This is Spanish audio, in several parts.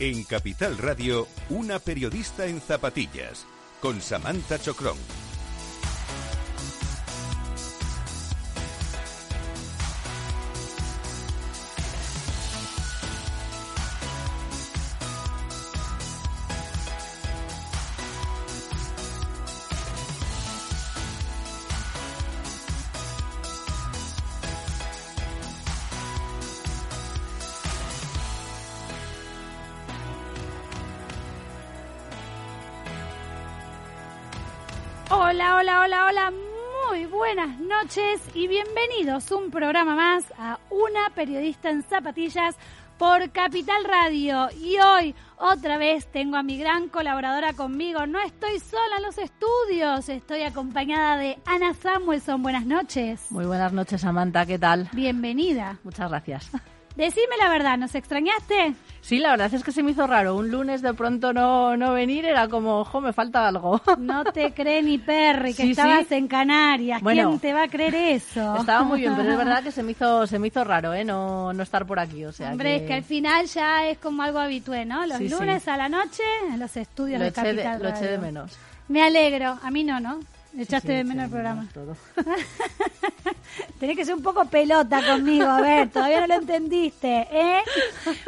En Capital Radio, una periodista en zapatillas, con Samantha Chocrón. Noches y bienvenidos un programa más a Una Periodista en Zapatillas por Capital Radio. Y hoy otra vez tengo a mi gran colaboradora conmigo. No estoy sola en los estudios, estoy acompañada de Ana Samuelson. Buenas noches. Muy buenas noches, Samantha, ¿qué tal? Bienvenida. Muchas gracias. Decime la verdad, ¿nos extrañaste? Sí, la verdad es que se me hizo raro. Un lunes de pronto no, no venir era como, ojo, me falta algo. No te cree ni Perry que Sí, estabas sí. en Canarias. Bueno, ¿Quién te va a creer eso? Estaba muy bien, pero es verdad que se me hizo, se me hizo raro, ¿eh? No, no estar por aquí, o sea Hombre, es que al final ya es como algo habitual, ¿no? Los Sí, lunes a la noche en los estudios lo de Capital lo eché de menos. Me alegro. A mí no, ¿no? Echaste Sí, de menos el programa. Tenés que ser un poco pelota conmigo, a ver, todavía no lo entendiste, ¿eh?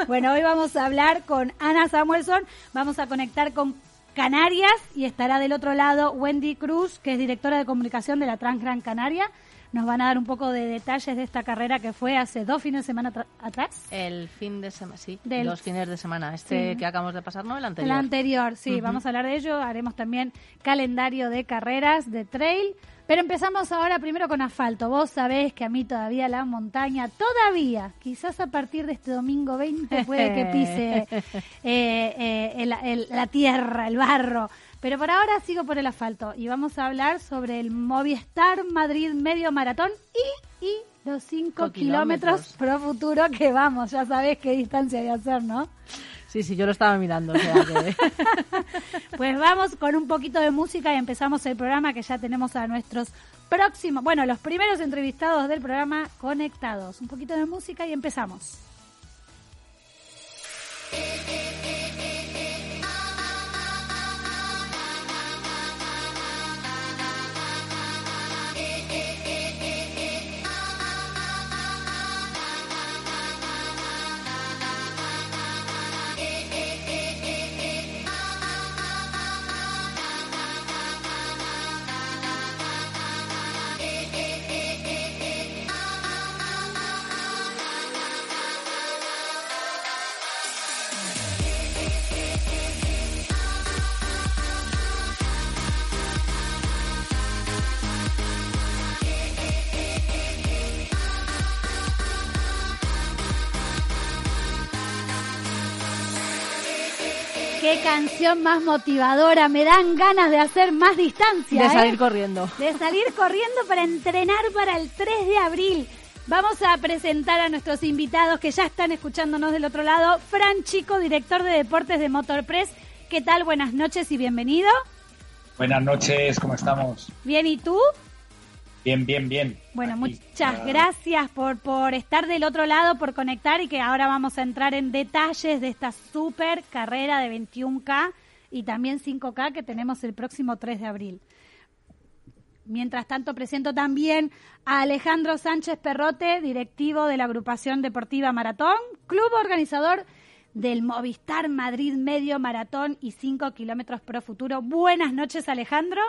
Bueno, hoy vamos a hablar con Ana Samuelson, vamos a conectar con Canarias y estará del otro lado Wendy Cruz, que es directora de comunicación de la Trans Gran Canaria. Nos van a dar un poco de detalles de esta carrera que fue hace dos fines de semana atrás. El fin de semana, sí, Del- dos fines de semana. Este Sí. que acabamos de pasar, ¿no? El anterior. La anterior, sí, vamos a hablar de ello. Haremos también calendario de carreras, de trail. Pero empezamos ahora primero con asfalto. Vos sabés que a mí todavía la montaña, todavía, quizás a partir de este domingo 20 puede que pise eh, eh, el- el- la tierra, el barro. Pero por ahora sigo por el asfalto y vamos a hablar sobre el Movistar Madrid Medio Maratón y, y los 5 Cinco kilómetros kilómetros. pro futuro que vamos. Ya sabés qué distancia hay que hacer, ¿no? Sí, sí, yo lo estaba mirando, o sea que... Pues vamos con un poquito de música y empezamos el programa que ya tenemos a nuestros próximos, bueno, los primeros entrevistados del programa conectados. Un poquito de música y empezamos. Qué canción más motivadora, me dan ganas de hacer más distancia. De ¿eh? salir corriendo. de salir corriendo para entrenar para el 3 de abril. Vamos a presentar a nuestros invitados que ya están escuchándonos del otro lado. Fran Chico, director de deportes de Motorpress. ¿Qué tal? Buenas noches y bienvenido. Buenas noches, ¿cómo estamos? Bien, ¿y tú? Bien, bien, bien. Bueno, Aquí, muchas gracias por, por estar del otro lado, por conectar y que ahora vamos a entrar en detalles de esta super carrera de 21K y también 5K que tenemos el próximo 3 de abril. Mientras tanto, presento también a Alejandro Sánchez Perrote, directivo de la agrupación deportiva Maratón, club organizador del Movistar Madrid Medio Maratón y 5 kilómetros pro futuro. Buenas noches, Alejandro.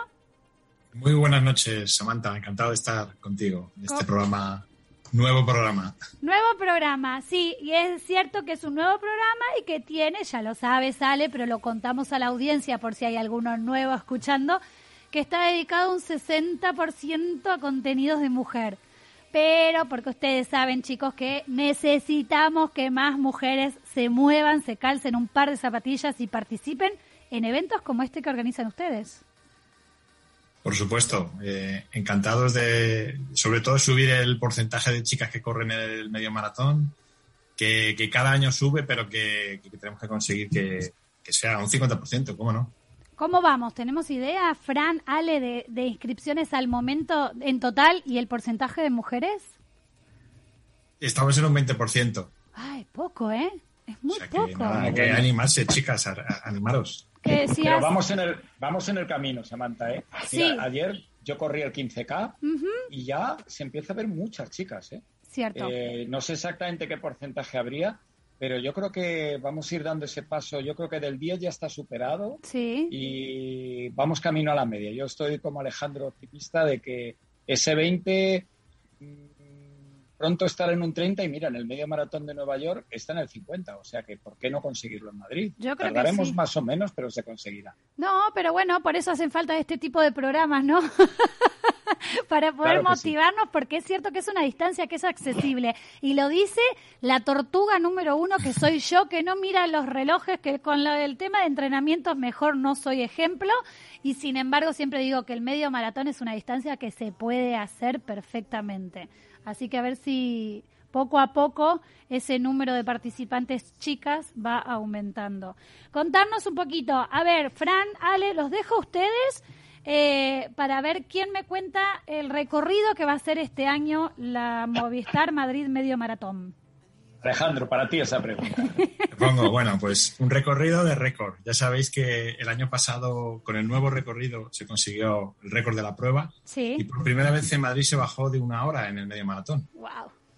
Muy buenas noches, Samantha. Encantado de estar contigo en este ¿Cómo? programa, nuevo programa. Nuevo programa, sí, y es cierto que es un nuevo programa y que tiene, ya lo sabe, sale, pero lo contamos a la audiencia por si hay alguno nuevo escuchando, que está dedicado un 60% a contenidos de mujer. Pero porque ustedes saben, chicos, que necesitamos que más mujeres se muevan, se calcen un par de zapatillas y participen en eventos como este que organizan ustedes. Por supuesto, eh, encantados de, sobre todo, subir el porcentaje de chicas que corren el medio maratón, que, que cada año sube, pero que, que tenemos que conseguir que, que sea un 50%, ¿cómo no? ¿Cómo vamos? ¿Tenemos idea, Fran, Ale, de, de inscripciones al momento en total y el porcentaje de mujeres? Estamos en un 20%. Ay, poco, ¿eh? Es muy O sea que, poco. nada, hay que animarse, chicas, a, a- animaros. Que Pero vamos en el, vamos en el camino, Samantha, ¿eh? Sí. Mira, ayer yo corrí el 15K Ujú, y ya se empieza a ver muchas chicas, ¿eh? Cierto. Eh, no sé exactamente qué porcentaje habría, pero yo creo que vamos a ir dando ese paso. Yo creo que del 10 ya está superado sí. y vamos camino a la media. Yo estoy como Alejandro optimista de que ese 20 mm, pronto estará en un 30 y mira, en el medio maratón de Nueva York está en el 50, o sea que ¿por qué no conseguirlo en Madrid? Yo creo que sí. más o menos, pero se conseguirá. No, pero bueno, por eso hacen falta este tipo de programas, ¿no? Para poder Claro que sí. motivarnos, porque es cierto que es una distancia que es accesible. Y lo dice la tortuga número uno, que soy yo, que no mira los relojes, que con lo del tema de entrenamientos mejor no soy ejemplo. Y sin embargo, siempre digo que el medio maratón es una distancia que se puede hacer perfectamente. Así que a ver si poco a poco ese número de participantes chicas va aumentando. Contarnos un poquito. A ver, Fran, Ale, los dejo a ustedes eh, para ver quién me cuenta el recorrido que va a hacer este año la Movistar Madrid Medio Maratón. Alejandro, para ti esa pregunta. Te pongo, bueno, pues un recorrido de récord. Ya sabéis que el año pasado, con el nuevo recorrido, se consiguió el récord de la prueba y Sí. por primera vez en Madrid se bajó de una hora en el medio maratón. Wow.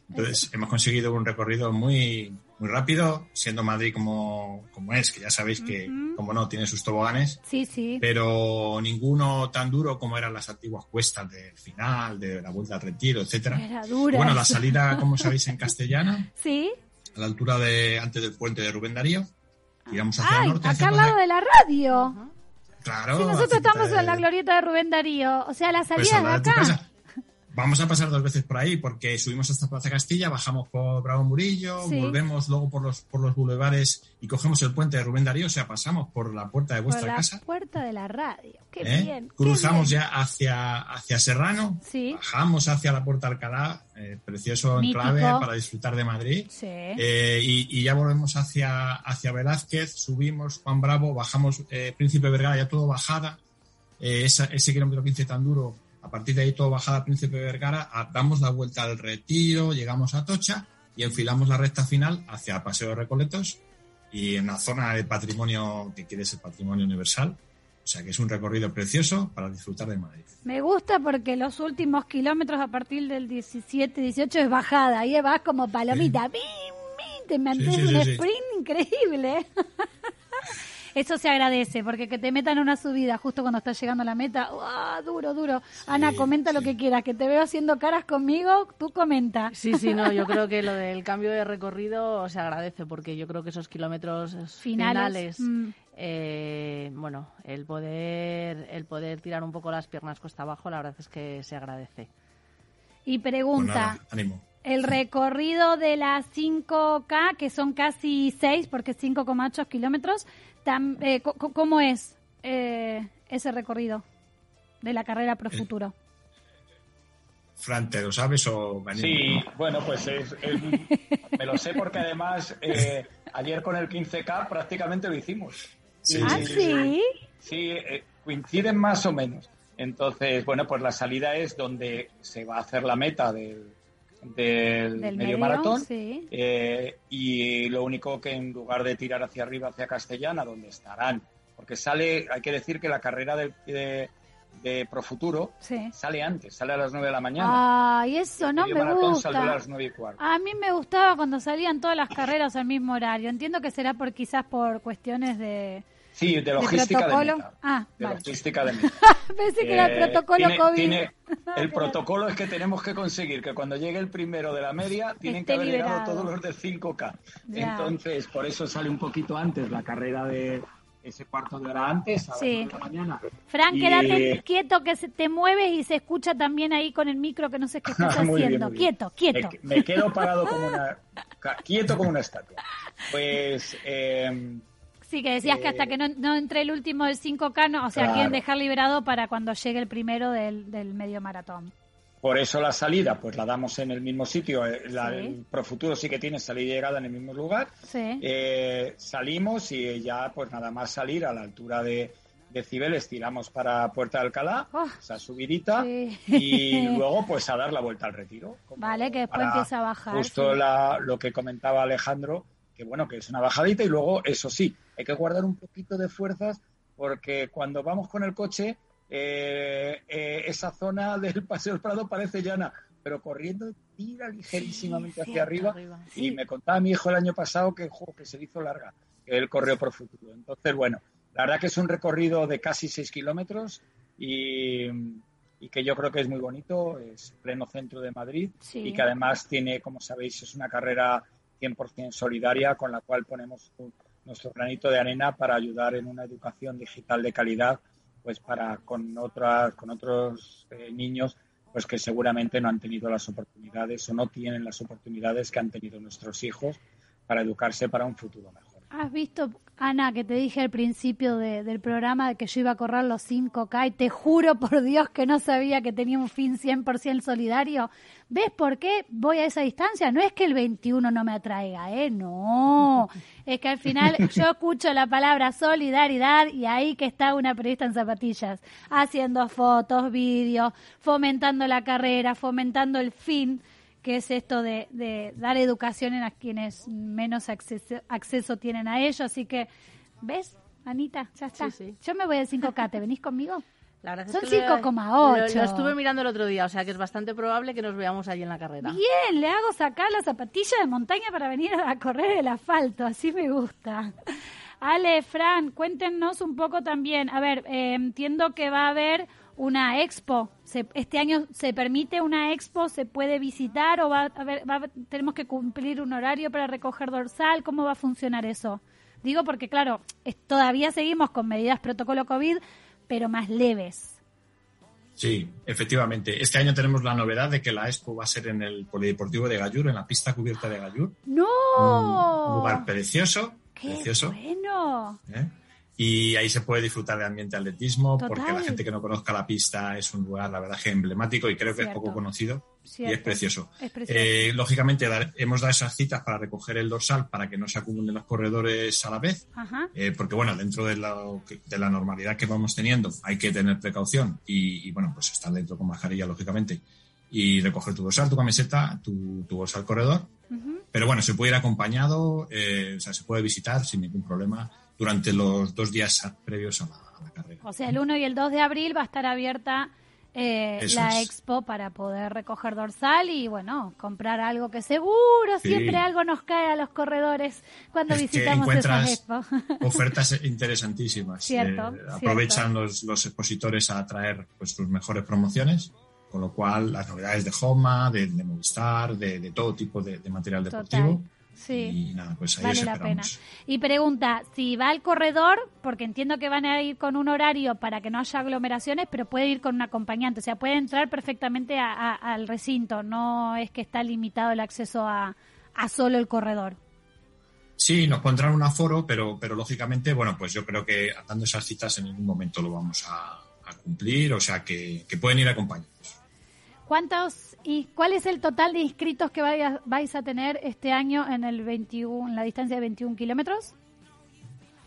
Entonces, hemos conseguido un recorrido muy, muy rápido, siendo Madrid como, como es, que ya sabéis que, como no, tiene sus toboganes, Sí, sí. pero ninguno tan duro como eran las antiguas cuestas del final, de la vuelta al retiro, etcétera. Era dura. Bueno, la salida, como sabéis, en castellana, Sí. a la altura de antes del puente de Rubén Darío. Tiramos hacia el norte. acá al lado de la radio. Claro. Sí, nosotros estamos de- en la glorieta de Rubén Darío. O sea, la pues, salida de acá. Vamos a pasar dos veces por ahí porque subimos hasta Plaza Castilla, bajamos por Bravo Murillo, Sí. volvemos luego por los por los bulevares y cogemos el puente de Rubén Darío, o sea, pasamos por la puerta de Por vuestra la casa, puerta de la radio. Qué ¿eh? bien. qué cruzamos bien. ya hacia hacia Serrano, Sí. bajamos hacia la Puerta Alcalá, eh, precioso Mítico. enclave para disfrutar de Madrid. Sí. Eh, y, y ya volvemos hacia, hacia Velázquez, subimos Juan Bravo, bajamos eh, Príncipe Vergara, ya todo bajada. Esa- ese kilómetro 15 tan duro, a partir de ahí todo bajada Príncipe Vergara, damos la vuelta al retiro, llegamos a Tocha y enfilamos la recta final hacia Paseo de Recoletos y en la zona de patrimonio que quiere ser patrimonio universal. O sea que es un recorrido precioso para disfrutar de Madrid. Me gusta porque los últimos kilómetros a partir del 17, 18 es bajada. Ahí vas como palomita. ¡Bim, bim! Te mantienes sí, sí, un sí. sprint increíble. Eso se agradece, porque que te metan una subida justo cuando estás llegando a la meta, ¡uah! duro, duro. Ana, comenta lo que quieras, que te veo haciendo caras conmigo, tú comenta. Sí, sí, no, yo creo que lo del cambio de recorrido se agradece porque yo creo que esos kilómetros Finales, finales, mm. eh, bueno, el poder, el poder tirar un poco las piernas cuesta abajo, la verdad es que se agradece. Y Pues pregunta, nada, ánimo. El recorrido de las 5K, que son casi 6, porque es 5,8 kilómetros, tam- eh, ¿cómo es eh, ese recorrido de la carrera Pro Eh, Futuro? Fran, ¿te lo sabes o me? Sí, bueno, pues es, es- me lo sé porque además eh, ayer con el 15K prácticamente lo hicimos. Sí, ¿Ah, sí? Sí, eh, coinciden más o menos. Entonces, bueno, pues la salida es donde se va a hacer la meta del, del Del medio medio, maratón. sí. Eh, y lo único que en lugar de tirar hacia arriba, hacia Castellana, donde estarán, porque sale, hay que decir que la carrera de, de, de Profuturo Sí. sale antes, sale a las 9 de la mañana. Ay, eso no El me salió a gusta. las 9 y cuarto. A mí me gustaba cuando salían todas las carreras al mismo horario. Entiendo que será por quizás por cuestiones de, Sí, de logística de, meta. Ah, de vale. logística de meta. Pensé que era el Eh, protocolo tiene- COVID. tiene- el protocolo es que tenemos que conseguir que cuando llegue el primero de la media tienen Esté que haber llegado todos los del 5K. Ya. Entonces, por eso sale un poquito antes la carrera de ese cuarto de hora antes, a las Sí. nueve de la mañana. Fran, Y- quédate quieto que se te mueves y se escucha también ahí con el micro que no sé qué estás bien, haciendo. bien. Quieto, quieto. Me, me quedo parado como una... quieto como una estatua. Pues... eh, Sí, que decías que hasta Eh, que no, no entre el último del 5K, no, o sea, Claro. quieren dejar liberado para cuando llegue el primero del, del medio maratón. Por eso la salida, pues la damos en el mismo sitio. Eh, La, Sí. El Profuturo sí que tiene salida y llegada en el mismo lugar. Sí. Eh, salimos y ya, pues nada más salir a la altura de, de Cibeles, tiramos para Puerta de Alcalá, Oh, esa subidita, sí. y luego pues a dar la vuelta al retiro. como Vale, que después empieza a bajar, Justo la- lo que comentaba Alejandro, que bueno, que es una bajadita y luego, eso sí, hay que guardar un poquito de fuerzas porque cuando vamos con el coche, eh, eh, esa zona del Paseo del Prado parece llana, pero corriendo tira ligerísimamente hacia arriba. Y me contaba mi hijo el año pasado que, que se hizo larga, que él corrió por futuro. Entonces, bueno, la verdad que es un recorrido de casi 6 kilómetros y, que yo creo que es muy bonito, es pleno centro de Madrid y que además tiene, como sabéis, es una carrera 100% solidaria con la cual ponemos nuestro granito de arena para ayudar en una educación digital de calidad pues para con otras con otros eh, niños pues que seguramente no han tenido las oportunidades o no tienen las oportunidades que han tenido nuestros hijos para educarse para un futuro mejor. ¿Has visto, Ana, que te dije al principio del programa de que yo iba a correr los 5K y te juro por Dios que no sabía que tenía un fin 100% solidario? ¿Ves por qué voy a esa distancia? No es que el 21 no me atraiga, ¿eh? No. Es que al final yo escucho la palabra solidaridad y ahí que está una periodista en zapatillas, haciendo fotos, vídeos, fomentando la carrera, fomentando el fin que es esto de, dar educación en a quienes menos acceso, tienen a ello. Así que, ¿ves, Anita? Ya está. Yo me voy al 5K, ¿te venís conmigo? La verdad Son 5,8. Lo, estuve mirando el otro día, o sea que es bastante probable que nos veamos allí en la carrera. Bien, le hago sacar la zapatilla de montaña para venir a correr el asfalto, así me gusta. Ale, Fran, cuéntenos un poco también. A ver, eh, entiendo que va a haber una expo. este año se permite una expo, se puede visitar o va a ver, tenemos que cumplir un horario para recoger dorsal. ¿Cómo va a funcionar eso? Digo porque, claro, todavía seguimos con medidas protocolo COVID, pero más leves. Sí, efectivamente. Este año tenemos la novedad de que la expo va a ser en el Polideportivo de Gallur, en la pista cubierta de Gallur. ¡No! Un lugar precioso. ¡Qué precioso. bueno! ¿Eh? Y ahí se puede disfrutar de ambiente atletismo porque la gente que no conozca la pista es un lugar, la verdad, que emblemático y creo que es poco conocido y es precioso. Eh, lógicamente hemos dado esas citas para recoger el dorsal para que no se acumulen los corredores a la vez, eh, porque bueno, dentro de la, de la, normalidad que vamos teniendo hay que tener precaución y, bueno, pues estar dentro con mascarilla, lógicamente, y recoger tu dorsal, tu camiseta, tu, tu al corredor. Pero bueno, se puede ir acompañado, eh, o sea, se puede visitar sin ningún problema durante los dos días previos a la, carrera. O sea, el 1 y el 2 de abril va a estar abierta eh, la expo para poder recoger dorsal y bueno, comprar algo que seguro siempre algo nos cae a los corredores cuando visitamos esa expo. ofertas interesantísimas. Cierto, eh, aprovechan Los, los, expositores a traer pues, sus mejores promociones, con lo cual las novedades de Homa, de, Movistar, de, todo tipo de, material deportivo. Sí. Y nada, pues ahí vale la pena. Y pregunta, si va al corredor, porque entiendo que van a ir con un horario para que no haya aglomeraciones, pero puede ir con un acompañante, o sea, puede entrar perfectamente al recinto, no es que está limitado el acceso a, solo el corredor. Sí, nos pondrán un aforo, pero, pero lógicamente, bueno, pues yo creo que dando esas citas en ningún momento lo vamos a, cumplir, o sea que, que pueden ir acompañados. ¿Cuántos ¿Y cuál es el total de inscritos que vais a tener este año en, el 21, en la distancia de 21 kilómetros?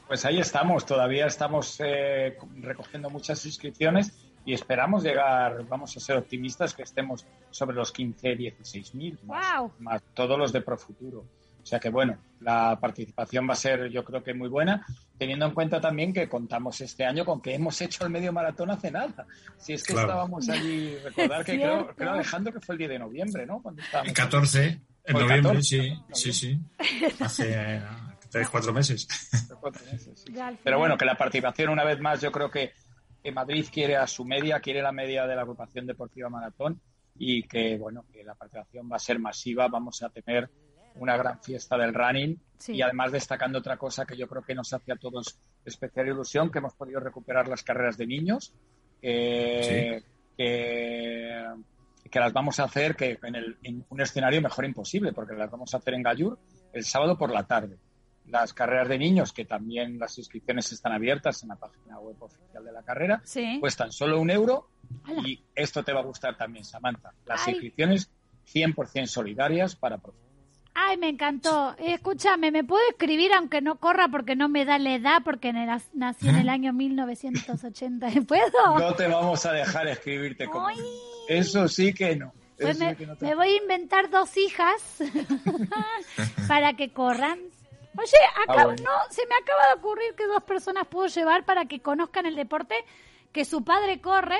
Pues ahí estamos, todavía estamos eh, recogiendo muchas inscripciones y esperamos llegar, vamos a ser optimistas, que estemos sobre los 15, 16 mil, más, todos los de Profuturo. O sea que bueno, la participación va a ser yo creo que muy buena, teniendo en cuenta también que contamos este año con que hemos hecho el medio maratón hace nada. Si es que estábamos allí, recordar que creo, creo, Alejandro que fue el 10 de noviembre, ¿no? Cuando el 14, en noviembre, sí, sí, sí. Hace tres, cuatro meses. Pero bueno, que la participación una vez más yo creo que, que Madrid quiere a su media, quiere la media de la agrupación deportiva maratón y que bueno, que la participación va a ser masiva, vamos a tener una gran fiesta del running y además destacando otra cosa que yo creo que nos hace a todos especial ilusión, que hemos podido recuperar las carreras de niños, que, que, las vamos a hacer que en, el, en, un escenario mejor imposible, porque las vamos a hacer en Gallur el sábado por la tarde. Las carreras de niños, que también las inscripciones están abiertas en la página web oficial de la carrera, cuestan solo un euro y esto te va a gustar también, Samantha. Las inscripciones 100% solidarias para Ay, me encantó. Escúchame, ¿me puedo escribir aunque no corra porque no me da la edad porque nací en el año 1980? ¿Puedo? No te vamos a dejar escribirte como... Eso sí que no. Pues me, voy a inventar dos hijas para que corran. Oye, acá, Ah, bueno. no, se me acaba de ocurrir que dos personas puedo llevar para que conozcan el deporte que su padre corre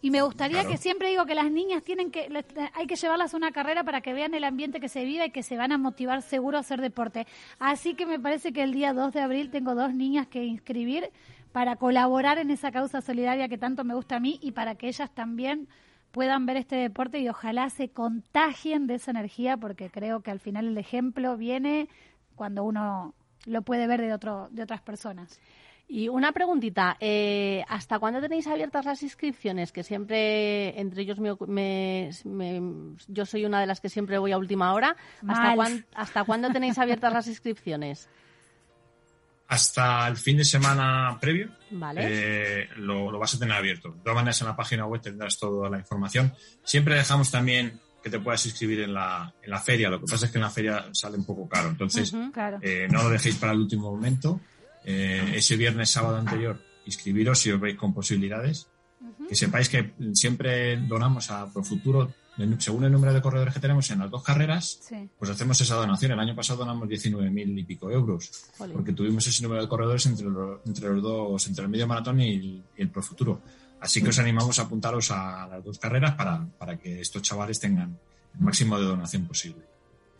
y me gustaría Claro. que siempre digo que las niñas tienen que hay que llevarlas a una carrera para que vean el ambiente que se vive y que se van a motivar seguro a hacer deporte. Así que me parece que el día 2 de abril tengo dos niñas que inscribir para colaborar en esa causa solidaria que tanto me gusta a mí y para que ellas también puedan ver este deporte y ojalá se contagien de esa energía porque creo que al final el ejemplo viene cuando uno lo puede ver de otro de otras personas. Y una preguntita, eh, ¿hasta cuándo tenéis abiertas las inscripciones? Que siempre, entre ellos, me, me- me- yo soy una de las que siempre voy a última hora. ¿Hasta, Mal. cuán- ¿Hasta cuándo tenéis abiertas las inscripciones? Hasta el fin de semana previo Vale. eh, lo, lo vas a tener abierto. De todas maneras, en la página web tendrás toda la información. Siempre dejamos también que te puedas inscribir en la, en la feria. Lo que pasa es que en la feria sale un poco caro. Entonces. Claro. eh, no lo dejéis para el último momento. Eh, ese viernes, sábado anterior, inscribiros si os veis con posibilidades. Que sepáis que siempre donamos a Profuturo, según el número de corredores que tenemos en las dos carreras, Sí. pues hacemos esa donación. El año pasado donamos 19.000 y pico euros, Jolín. porque tuvimos ese número de corredores entre los, entre los dos, entre el medio maratón y el, el Profuturo. Así que os animamos a apuntaros a las dos carreras para, para que estos chavales tengan el máximo de donación posible.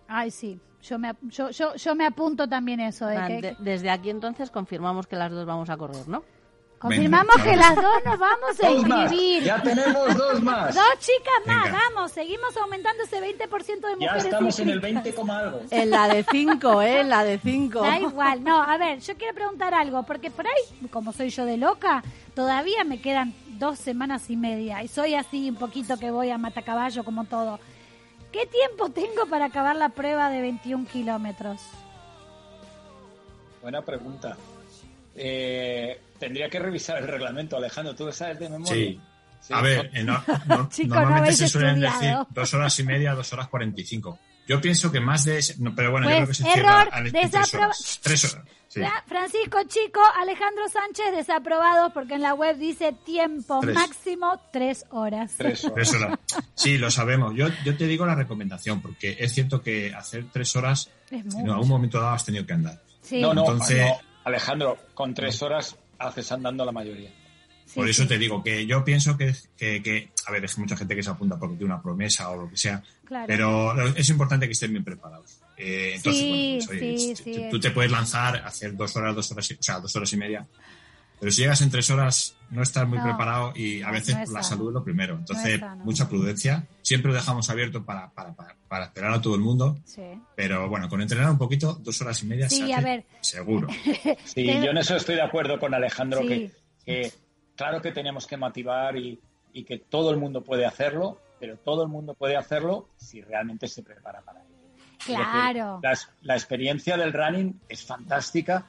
Ay, sí. Yo me, yo, yo, yo me apunto también eso. De que, de- desde aquí entonces confirmamos que las dos vamos a correr, ¿no? confirmamos Venga, que las dos nos vamos a inscribir. Ya tenemos dos más. Dos chicas más, Venga. vamos. Seguimos aumentando ese 20% de Ya mujeres estamos en el inscritas. 20, coma algo. En la de cinco, ¿eh? En la de cinco. Da igual, no, a ver, yo quiero preguntar algo, porque por ahí, como soy yo de loca, todavía me quedan dos semanas y media, y soy así un poquito que voy a matacaballo como todo. ¿Qué tiempo tengo para acabar la prueba de 21 kilómetros? Buena pregunta. Eh, tendría que revisar el reglamento, Alejandro. ¿Tú lo sabes de memoria? Sí. Sí, A ver, eh, no- no- Chico, no normalmente se suelen estudiado. decir dos horas y media, dos horas cuarenta y cinco. Yo pienso que más de ese, no, pero bueno, yo creo que Pues, se cierra error, en tres horas. Tres horas. sí. Fra- Francisco Chico, Alejandro Sánchez, desaprobados porque en la web dice tiempo Tres. máximo tres horas. Tres horas. Tres horas. Sí, lo sabemos. Yo, yo te digo la recomendación, porque es cierto que hacer tres horas, en algún momento dado has tenido que andar. Sí, No, no, Entonces- no, Alejandro, con tres horas haces andando la mayoría. Por eso te digo que yo pienso que, que, que- a ver, es que mucha gente que se apunta porque tiene una promesa o lo que sea, claro. pero es importante que estén bien preparados. Eh, entonces, Sí, bueno, pues, oye, sí, tú- sí. tú te puedes lanzar, hacer dos horas, dos horas, y- o sea, dos horas y media, pero si llegas en tres horas no estás muy No, preparado y a veces no la salud es lo primero. Entonces, mucha prudencia. Siempre lo dejamos abierto para, para, para, para esperar a todo el mundo, Sí. pero bueno, con entrenar un poquito, dos horas y media Sí, se a ver. seguro. Sí, yo en eso estoy de acuerdo con Alejandro, Sí. que, que claro que tenemos que motivar y, y que todo el mundo puede hacerlo, pero todo el mundo puede hacerlo si realmente se prepara para ello. Claro. la, la experiencia del running es fantástica,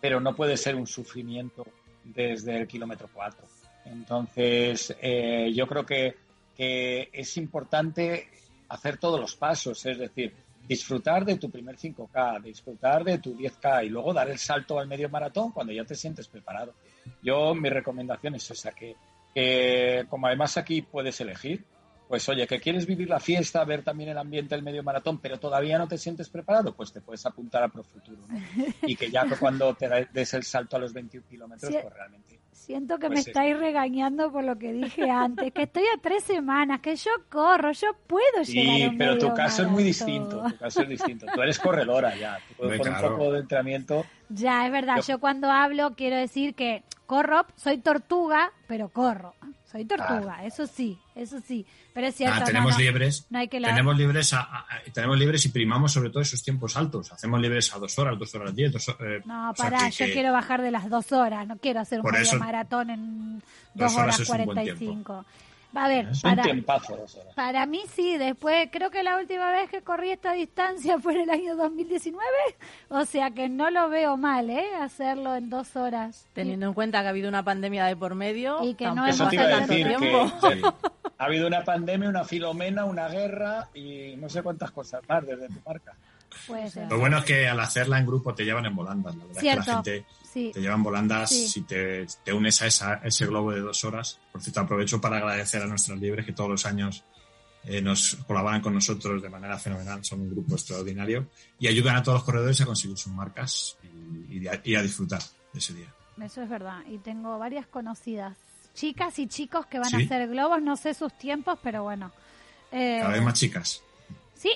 pero no puede ser un sufrimiento desde el kilómetro 4. Entonces, eh, yo creo que, que es importante hacer todos los pasos, es decir, disfrutar de tu primer 5K, disfrutar de tu 10K y luego dar el salto al medio maratón cuando ya te sientes preparado. Yo, mi recomendación es esa, que, que como además aquí puedes elegir, pues oye, que quieres vivir la fiesta, ver también el ambiente del medio maratón, pero todavía no te sientes preparado, pues te puedes apuntar a Profuturo, ¿no? Y que ya cuando te des el salto a los 21 kilómetros, Sí. pues realmente... Siento que Pues me sí. estáis regañando por lo que dije antes, que estoy a tres semanas, que yo corro, yo puedo llegar a un pero tu caso es muy distinto, tu caso es distinto. Tú eres corredora ya, tú Hombre, por un poco de entrenamiento... Ya, es verdad, Yo- yo cuando hablo quiero decir que corro, soy tortuga, pero corro. Soy tortuga, eso sí, eso sí. Pero es cierto, Ah, no, tenemos no, libres. no hay que la... Tenemos libres, a- a- a- tenemos libres y primamos sobre todo esos tiempos altos. Hacemos libres a dos horas, dos horas diez. Dos, eh, No, o sea, pará, que- yo que- quiero bajar de las dos horas, no quiero hacer un medio maratón en dos dos horas cuarenta y cinco. A ver, Es Un para, tiempazo dos horas. para mí sí, después creo que la última vez que corrí esta distancia fue en el año 2019, o sea que no lo veo mal, ¿eh? Hacerlo en dos horas. Teniendo en cuenta que ha habido una pandemia de por medio, Y que no hemos Eso te hace iba a tanto decir tiempo. que Sí. ha habido una pandemia, una filomena, una guerra y no sé cuántas cosas más desde tu marca. Puede ser. Lo bueno es que al hacerla en grupo te llevan en volandas. La verdad es que Cierto, la gente sí. te lleva en volandas Sí. si te, te unes a esa, ese globo de dos horas. Por cierto, aprovecho para agradecer a nuestras libres que todos los años eh, nos colaboran con nosotros de manera fenomenal, son un grupo extraordinario y ayudan a todos los corredores a conseguir sus marcas y, a, disfrutar de ese día. Eso es verdad, y tengo varias conocidas, chicas y chicos que van a hacer globos, no sé sus tiempos, pero bueno. Eh, Cada vez más chicas. Sí,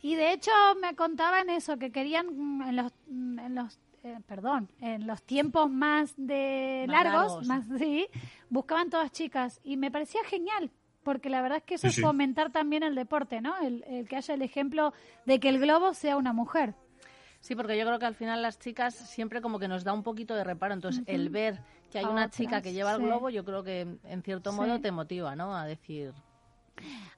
y de hecho me contaban eso, que querían mm, en los, mm, en los eh, perdón, en los tiempos más de largos, más sí, buscaban todas chicas y me parecía genial porque la verdad es que eso es fomentar también el deporte, ¿no? El, que haya el ejemplo de que el globo sea una mujer. Sí, porque yo creo que al final las chicas siempre como que nos da un poquito de reparo. Entonces, el ver que hay una chica que lleva el globo, yo creo que en cierto modo te motiva, ¿no? A decir,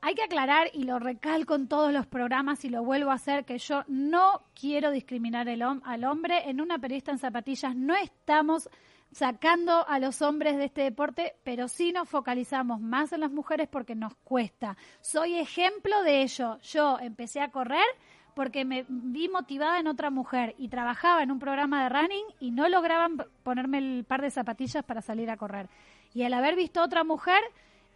hay que aclarar, y lo recalco en todos los programas y lo vuelvo a hacer, que yo no quiero discriminar el, al hombre. En una periodista en zapatillas no estamos sacando a los hombres de este deporte, pero sí nos focalizamos más en las mujeres porque nos cuesta. Soy ejemplo de ello. Yo empecé a correr porque me vi motivada en otra mujer y trabajaba en un programa de running y no lograban ponerme el par de zapatillas para salir a correr. Y al haber visto otra mujer,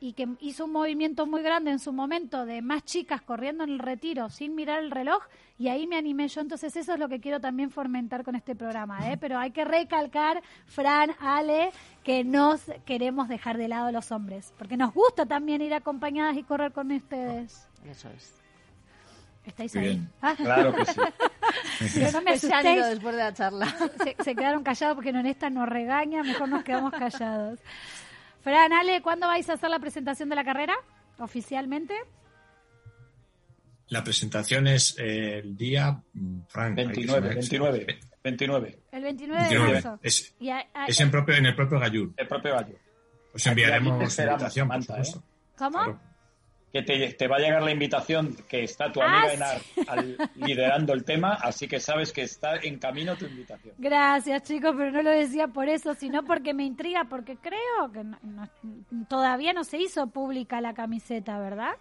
y que hizo un movimiento muy grande en su momento de más chicas corriendo en el retiro sin mirar el reloj y ahí me animé yo. Entonces eso es lo que quiero también fomentar con este programa. ¿eh? Pero hay que recalcar, Fran, Ale, que no queremos dejar de lado a los hombres, porque nos gusta también ir acompañadas y correr con ustedes. Eso es. ¿Estáis ahí? Ah. Claro que sí. Pero no me asustéis. después de la charla. Se, se quedaron callados porque en esta nos regaña, mejor nos quedamos callados. Fran, Ale, ¿cuándo vais a hacer la presentación de la carrera oficialmente? La presentación es eh, el día, mm, Fran, 29, 29, 29. El 29, de marzo. Es, es en, propio, en el propio Gallur. El propio Gallur. Os enviaremos la invitación, por supuesto. ¿eh? ¿Cómo? Que te, va a llegar la invitación que está tu amiga ah, Enar liderando el tema, así que sabes que está en camino tu invitación. Gracias, chicos, pero no lo decía por eso, sino porque me intriga, porque creo que todavía no se hizo pública la camiseta, ¿verdad?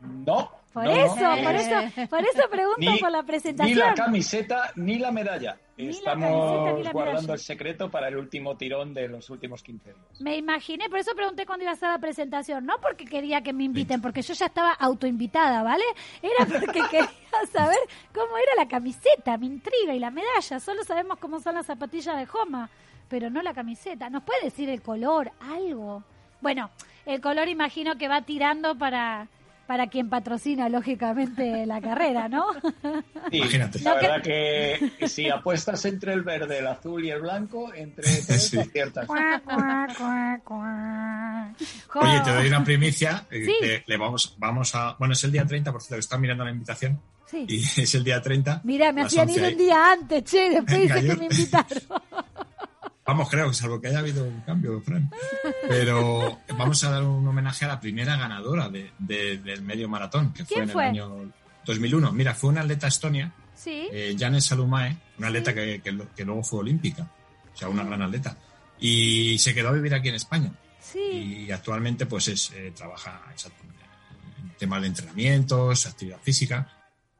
No. Por eso, por eso, por eso pregunto por la presentación. Ni la camiseta ni la medalla. Estamos guardando el secreto para el último tirón de los últimos 15 días. Me imaginé, por eso pregunté cuándo iba a ser la presentación. No porque quería que me inviten, porque yo ya estaba autoinvitada, ¿vale? Era porque quería saber cómo era la camiseta, me intriga, y la medalla. Solo sabemos cómo son las zapatillas de Joma, pero no la camiseta. ¿Nos puede decir el color, algo? Bueno, el color imagino que va tirando para para quien patrocina, lógicamente, la carrera, ¿no? Sí, Imagínate. La verdad que... si apuestas entre el verde, el azul y el blanco, entre todos sí. aciertas. Oye, te doy una primicia. Eh, le, vamos, vamos a... Bueno, es el día 30, por cierto, que está mirando la invitación. Sí. Y es el día 30. Mira, me hacían ir un día antes, che, después dice que me invitaron. Vamos, creo, salvo que haya habido un cambio, Fran. Pero vamos a dar un homenaje a la primera ganadora del medio maratón, que fue en el año 2001. Mira, fue una atleta estonia, ¿Sí? eh, Janes Salumae, una atleta que, que, luego fue olímpica, o sea, una gran atleta. Y se quedó a vivir aquí en España. Sí. Y actualmente, pues, es, eh, trabaja en temas de entrenamientos, actividad física.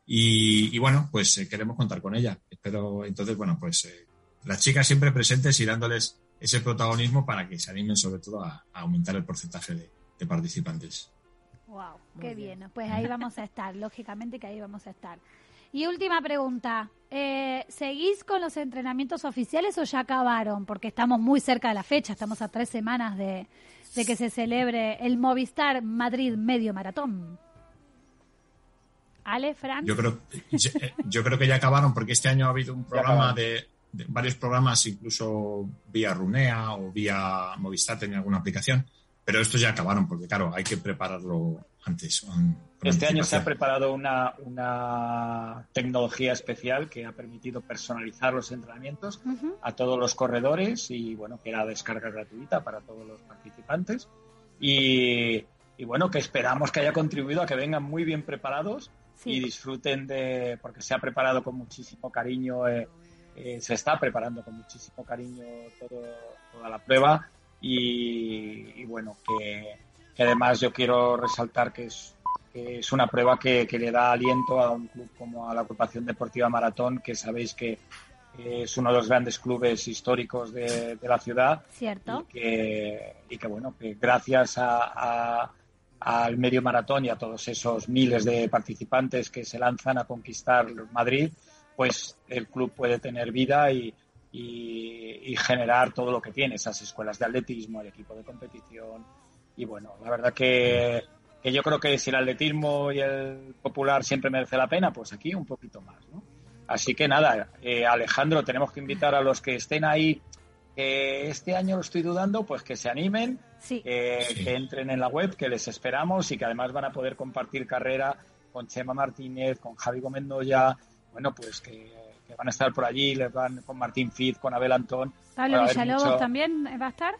Y, bueno, pues eh, queremos contar con ella. Pero entonces, bueno, pues eh, las chicas siempre presentes y dándoles ese protagonismo para que se animen sobre todo a, aumentar el porcentaje de, participantes. Wow, qué bien. Pues ahí vamos a estar, lógicamente que ahí vamos a estar. Y última pregunta, eh, ¿seguís con los entrenamientos oficiales o ya acabaron? Porque estamos muy cerca de la fecha, estamos a tres semanas de, que se celebre el Movistar Madrid Medio Maratón. ¿Ale, Fran? Yo creo, yo creo que ya acabaron porque este año ha habido un programa de, varios programas, incluso vía Runea o vía Movistar tenía alguna aplicación, pero estos ya acabaron porque, claro, hay que prepararlo antes. este año se ha preparado una, una, tecnología especial que ha permitido personalizar los entrenamientos a todos los corredores y, bueno, que era descarga gratuita para todos los participantes. Y, bueno, que esperamos que haya contribuido a que vengan muy bien preparados y disfruten de, porque se ha preparado con muchísimo cariño. Eh, eh, se está preparando con muchísimo cariño toda la prueba y, bueno, que, además yo quiero resaltar que es, es una prueba que, le da aliento a un club como a la Agrupación Deportiva Maratón, que sabéis que es uno de los grandes clubes históricos de, la ciudad. Cierto. Y que, y que bueno, que gracias a, al medio maratón y a todos esos miles de participantes que se lanzan a conquistar Madrid, pues el club puede tener vida y, y, generar todo lo que tiene, esas escuelas de atletismo, el equipo de competición. Y bueno, la verdad que, que yo creo que si el atletismo y el popular siempre merece la pena, pues aquí un poquito más. ¿no? Así que nada, eh, Alejandro, tenemos que invitar a los que estén ahí que este año lo estoy dudando, pues que se animen, que entren en la web, que les esperamos y que además van a poder compartir carrera con Chema Martínez, con Javi Gomendoya, bueno, pues que, van a estar por allí, les van con Martín Fitz, con Abel Antón. Pablo Villalobos también va a estar.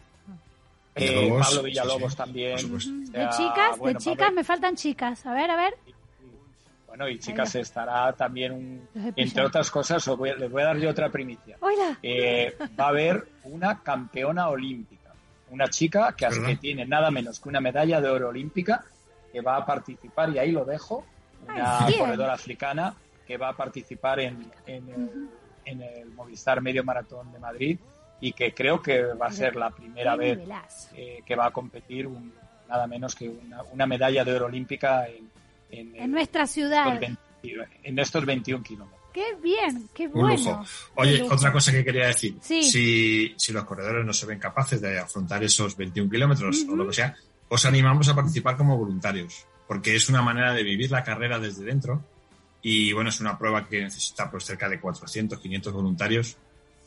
Eh, Pablo Villalobos también. de chicas, de chicas, me faltan chicas. A ver, a ver. Bueno, y chicas, estará también, entre otras cosas, os les voy a dar yo otra primicia. Eh, va a haber una campeona olímpica, una chica que, que tiene nada menos que una medalla de oro olímpica, que va a participar, y ahí lo dejo, una corredora africana que va a participar en, en, el, Movistar Medio Maratón de Madrid y que creo que va a ser la primera vez eh, que va a competir nada menos que una, una medalla de oro olímpica en en, nuestra ciudad. en estos 21 kilómetros. Qué bien, qué bueno. Oye, otra cosa que quería decir. Si, si los corredores no se ven capaces de afrontar esos 21 kilómetros o lo que sea, os animamos a participar como voluntarios, porque es una manera de vivir la carrera desde dentro y bueno, es una prueba que necesita pues cerca de 400, 500 voluntarios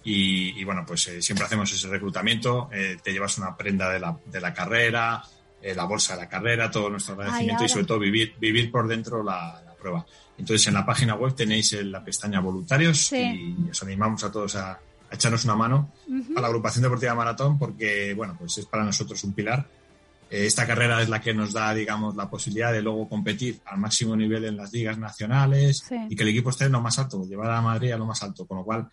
y, bueno, pues eh, siempre hacemos ese reclutamiento, eh, te llevas una prenda de la, de la carrera, eh, la bolsa de la carrera, todo nuestro agradecimiento y sobre todo vivir, vivir por dentro la, prueba. Entonces en la página web tenéis la pestaña voluntarios y os animamos a todos a, echarnos una mano a la agrupación deportiva maratón porque bueno pues es para nosotros un pilar. Eh, esta carrera es la que nos da digamos la posibilidad de luego competir al máximo nivel en las ligas nacionales y que el equipo esté en lo más alto, llevar a Madrid a lo más alto, con lo cual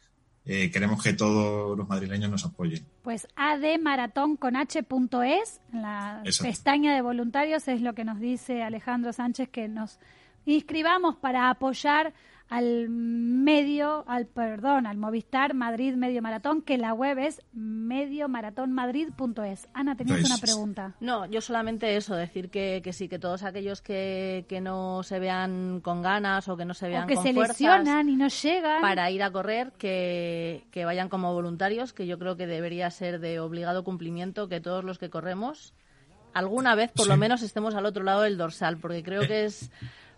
eh, queremos que todos los madrileños nos apoyen. Pues admaratón con h.es, en la pestaña de voluntarios, es lo que nos dice Alejandro Sánchez que nos inscribamos para apoyar al medio, al perdón, al Movistar Madrid Medio Maratón, que la web es mediomaratonmadrid.es. Ana, tenías una pregunta. No, yo solamente eso, decir que, que sí, que todos aquellos que, que no se vean con ganas o que no se vean o que con se lesionan y no llegan para ir a correr, que, que vayan como voluntarios, que yo creo que debería ser de obligado cumplimiento que todos los que corremos alguna vez por lo menos estemos al otro lado del dorsal, porque creo que es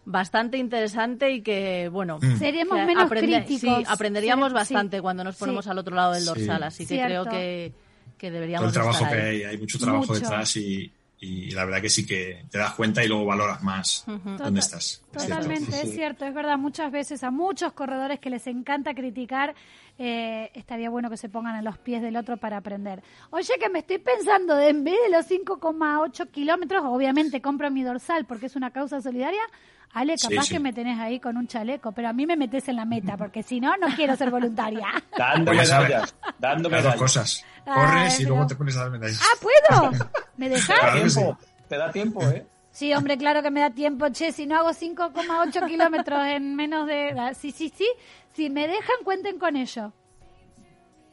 bastante interesante y que, bueno, mm. seríamos menos críticos. Sí, aprenderíamos bastante cuando nos ponemos al otro lado del dorsal, así que creo que, que deberíamos. Todo el trabajo que hay, hay mucho trabajo detrás y, y la verdad que sí que te das cuenta y luego valoras más dónde estás. Totalmente, es cierto. es verdad. Muchas veces a muchos corredores que les encanta criticar, eh, estaría bueno que se pongan en los pies del otro para aprender. Oye, que me estoy pensando de en vez de los 5,8 kilómetros, obviamente compro mi dorsal porque es una causa solidaria, Ale, capaz que me tenés ahí con un chaleco, pero a mí me metes en la meta, porque si no, no quiero ser voluntaria. Dando medallas, dando medallas. cosas. Corres y luego te pones a dar medallas. Ah, ¿puedo? ¿Me dejas? Te da tiempo, ¿eh? Sí, hombre, claro que me da tiempo. Che, si no hago 5,8 kilómetros en menos de... Sí, sí, sí. Si me dejan, cuenten con ello.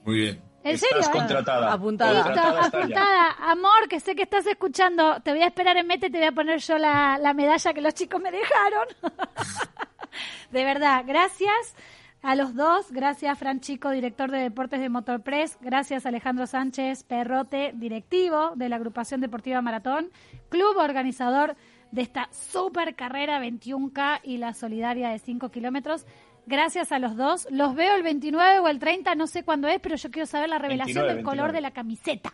Muy bien. ¿En serio? Estás contratada. Apuntada. apuntada. Amor, que sé que estás escuchando. Te voy a esperar en Mete, te voy a poner yo la, la medalla que los chicos me dejaron. de verdad, gracias a los dos. Gracias, Franchico, director de deportes de Motorpress. Gracias, Alejandro Sánchez Perrote, directivo de la agrupación deportiva Maratón, club organizador de esta super carrera 21K y la solidaria de 5 kilómetros. Gracias a los dos. Los veo el 29 o el 30, no sé cuándo es, pero yo quiero saber la revelación del color de la camiseta.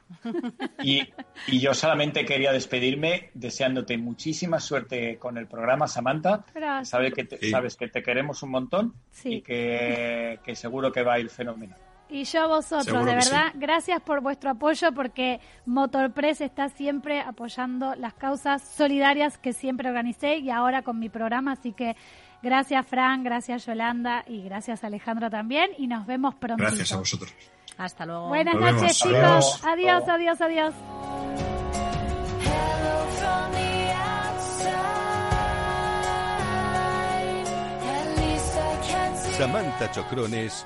Y, y, yo solamente quería despedirme deseándote muchísima suerte con el programa, Samantha. Sabes que te, sabes que te queremos un montón y que, que seguro que va a ir fenomenal. Y yo a vosotros, de verdad, gracias por vuestro apoyo porque Motorpress está siempre apoyando las causas solidarias que siempre organicé y ahora con mi programa, así que Gracias, Fran, gracias, Yolanda, y gracias, Alejandro, también. Y nos vemos pronto. Gracias a vosotros. Hasta luego. Buenas noches, chicos. Adiós, adiós, adiós. Samantha Chocrones,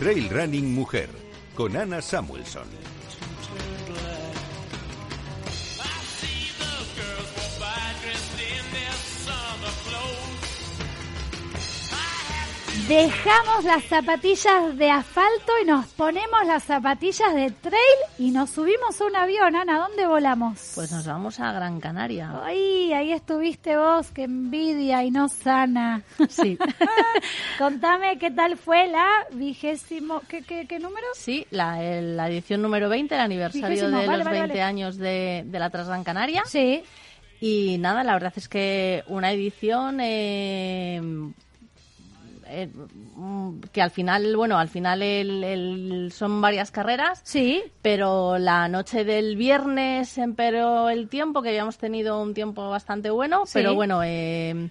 Trail Running Mujer con Ana Samuelson. Dejamos las zapatillas de asfalto y nos ponemos las zapatillas de trail y nos subimos a un avión. Ana, ¿dónde volamos? Pues nos vamos a Gran Canaria. Ay, ahí estuviste vos, qué envidia y no sana. Sí. Contame qué tal fue la vigésimo, ¿qué, qué, qué número? Sí, la, el- la edición número 20, el aniversario Vigésimo, de vale, los vale, 20 vale. años de, de la Transgran Canaria. Sí. Y nada, la verdad es que una edición eh, eh, mm, que al final, bueno, al final el- el- son varias carreras, Sí. pero la noche del viernes empeoró el tiempo, que habíamos tenido un tiempo bastante bueno, Sí. pero bueno, eh,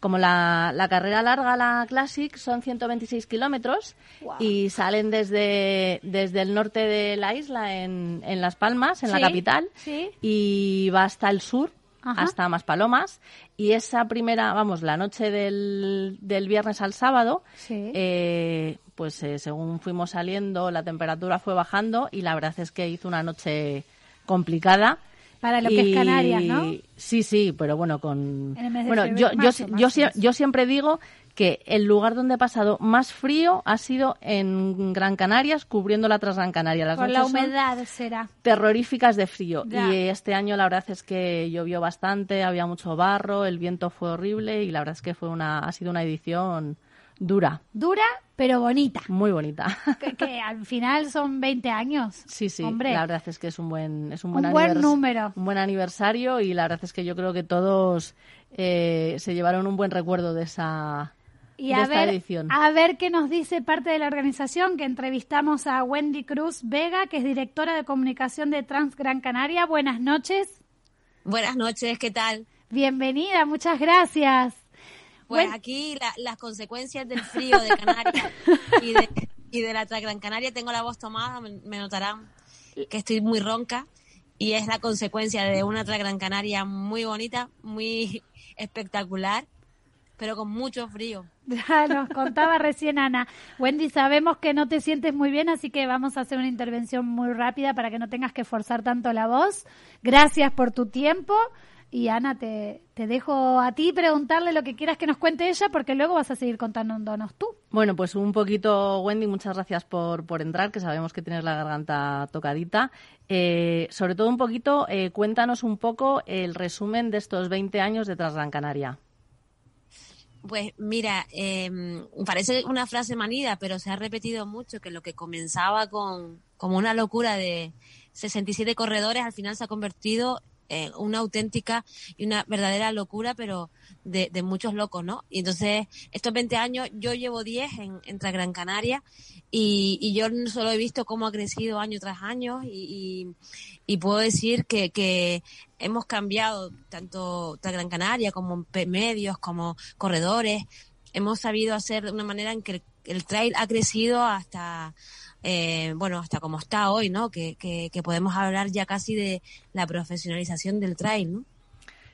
como la, la carrera larga, la Classic, son 126 kilómetros y salen desde, desde el norte de la isla, en, en Las Palmas, en la capital, sí. y va hasta el sur, Ajá. hasta Maspalomas. Y esa primera, vamos, la noche del, del viernes al sábado, Sí. eh, pues eh, según fuimos saliendo, la temperatura fue bajando y la verdad es que hizo una noche complicada. Para lo que es Canarias, ¿no? Sí, sí, pero bueno, con... Bueno, yo, yo, marzo, yo, marzo, yo siempre digo que el lugar donde he pasado más frío ha sido en Gran Canarias, cubriendo la Transgran Canaria. Las Por la humedad será. terroríficas de frío. Ya. Y este año la verdad es que llovió bastante, había mucho barro, el viento fue horrible y la verdad es que fue una, ha sido una edición dura, Dura, pero bonita. muy bonita. Que, que al final son 20 años. Sí, sí, Hombre, la verdad es que es un buen, es un buen, Un buen anivers- número. Un buen aniversario y la verdad es que yo creo que todos eh, se llevaron un buen recuerdo de esa, y de a esta ver, edición. a ver qué nos dice parte de la organización, que entrevistamos a Wendy Cruz Vega, que es directora de comunicación de Trans Gran Canaria. Buenas noches. Buenas noches, ¿qué tal? Bienvenida, muchas gracias. Pues Bueno. aquí la- las consecuencias del frío de Canarias y de, y de la Gran Canaria, tengo la voz tomada, me, me notarán que estoy muy ronca y es la consecuencia de una Gran Canaria muy bonita, muy espectacular, pero con mucho frío. Ya nos contaba recién Ana. Wendy, sabemos que no te sientes muy bien, así que vamos a hacer una intervención muy rápida para que no tengas que forzar tanto la voz. Gracias por tu tiempo. Y Ana, te, te dejo a ti preguntarle lo que quieras que nos cuente ella, porque luego vas a seguir contándonos tú. Bueno, pues un poquito, Wendy, muchas gracias por, por entrar, que sabemos que tienes la garganta tocadita. Eh, sobre todo un poquito, eh, cuéntanos un poco el resumen de estos 20 años de Transgran Canaria. Pues mira, eh, parece una frase manida, pero se ha repetido mucho que lo que comenzaba con como una locura de 67 corredores al final se ha convertido en una auténtica y una verdadera locura, pero de, muchos locos, ¿no? Y entonces, estos 20 años, yo llevo 10 en, en Gran Canaria y, y yo solo he visto cómo ha crecido año tras año y, y, puedo decir que, que hemos cambiado tanto Gran Canaria como medios, como corredores. Hemos sabido hacer de una manera en que el, el trail ha crecido hasta, eh, bueno, hasta como está hoy, ¿no? Que, que, que podemos hablar ya casi de la profesionalización del trail, ¿no?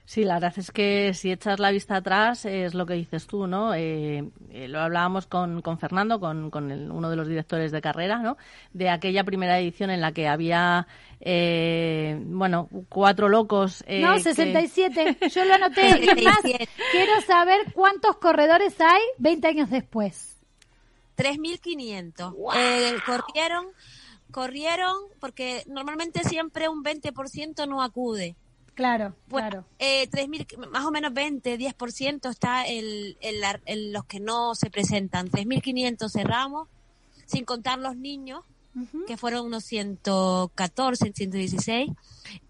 Sí, la verdad es que si echas la vista atrás es lo que dices tú, ¿no? Eh, eh, lo hablábamos con, con Fernando, con, con el- uno de los directores de carrera, ¿no? De aquella primera edición en la que había, eh, bueno, cuatro locos. eh, no, que- 67. Yo lo anoté. Y es más, 67. quiero saber cuántos corredores hay 20 años después. 3.500. Eh, corrieron, corrieron, porque normalmente siempre un 20% no acude. Claro, Bueno, claro. eh, 3.000, más o menos 20, 10% está el, el, el- los que no se presentan. 3.500 cerramos, sin contar los niños, que fueron unos 114, 116.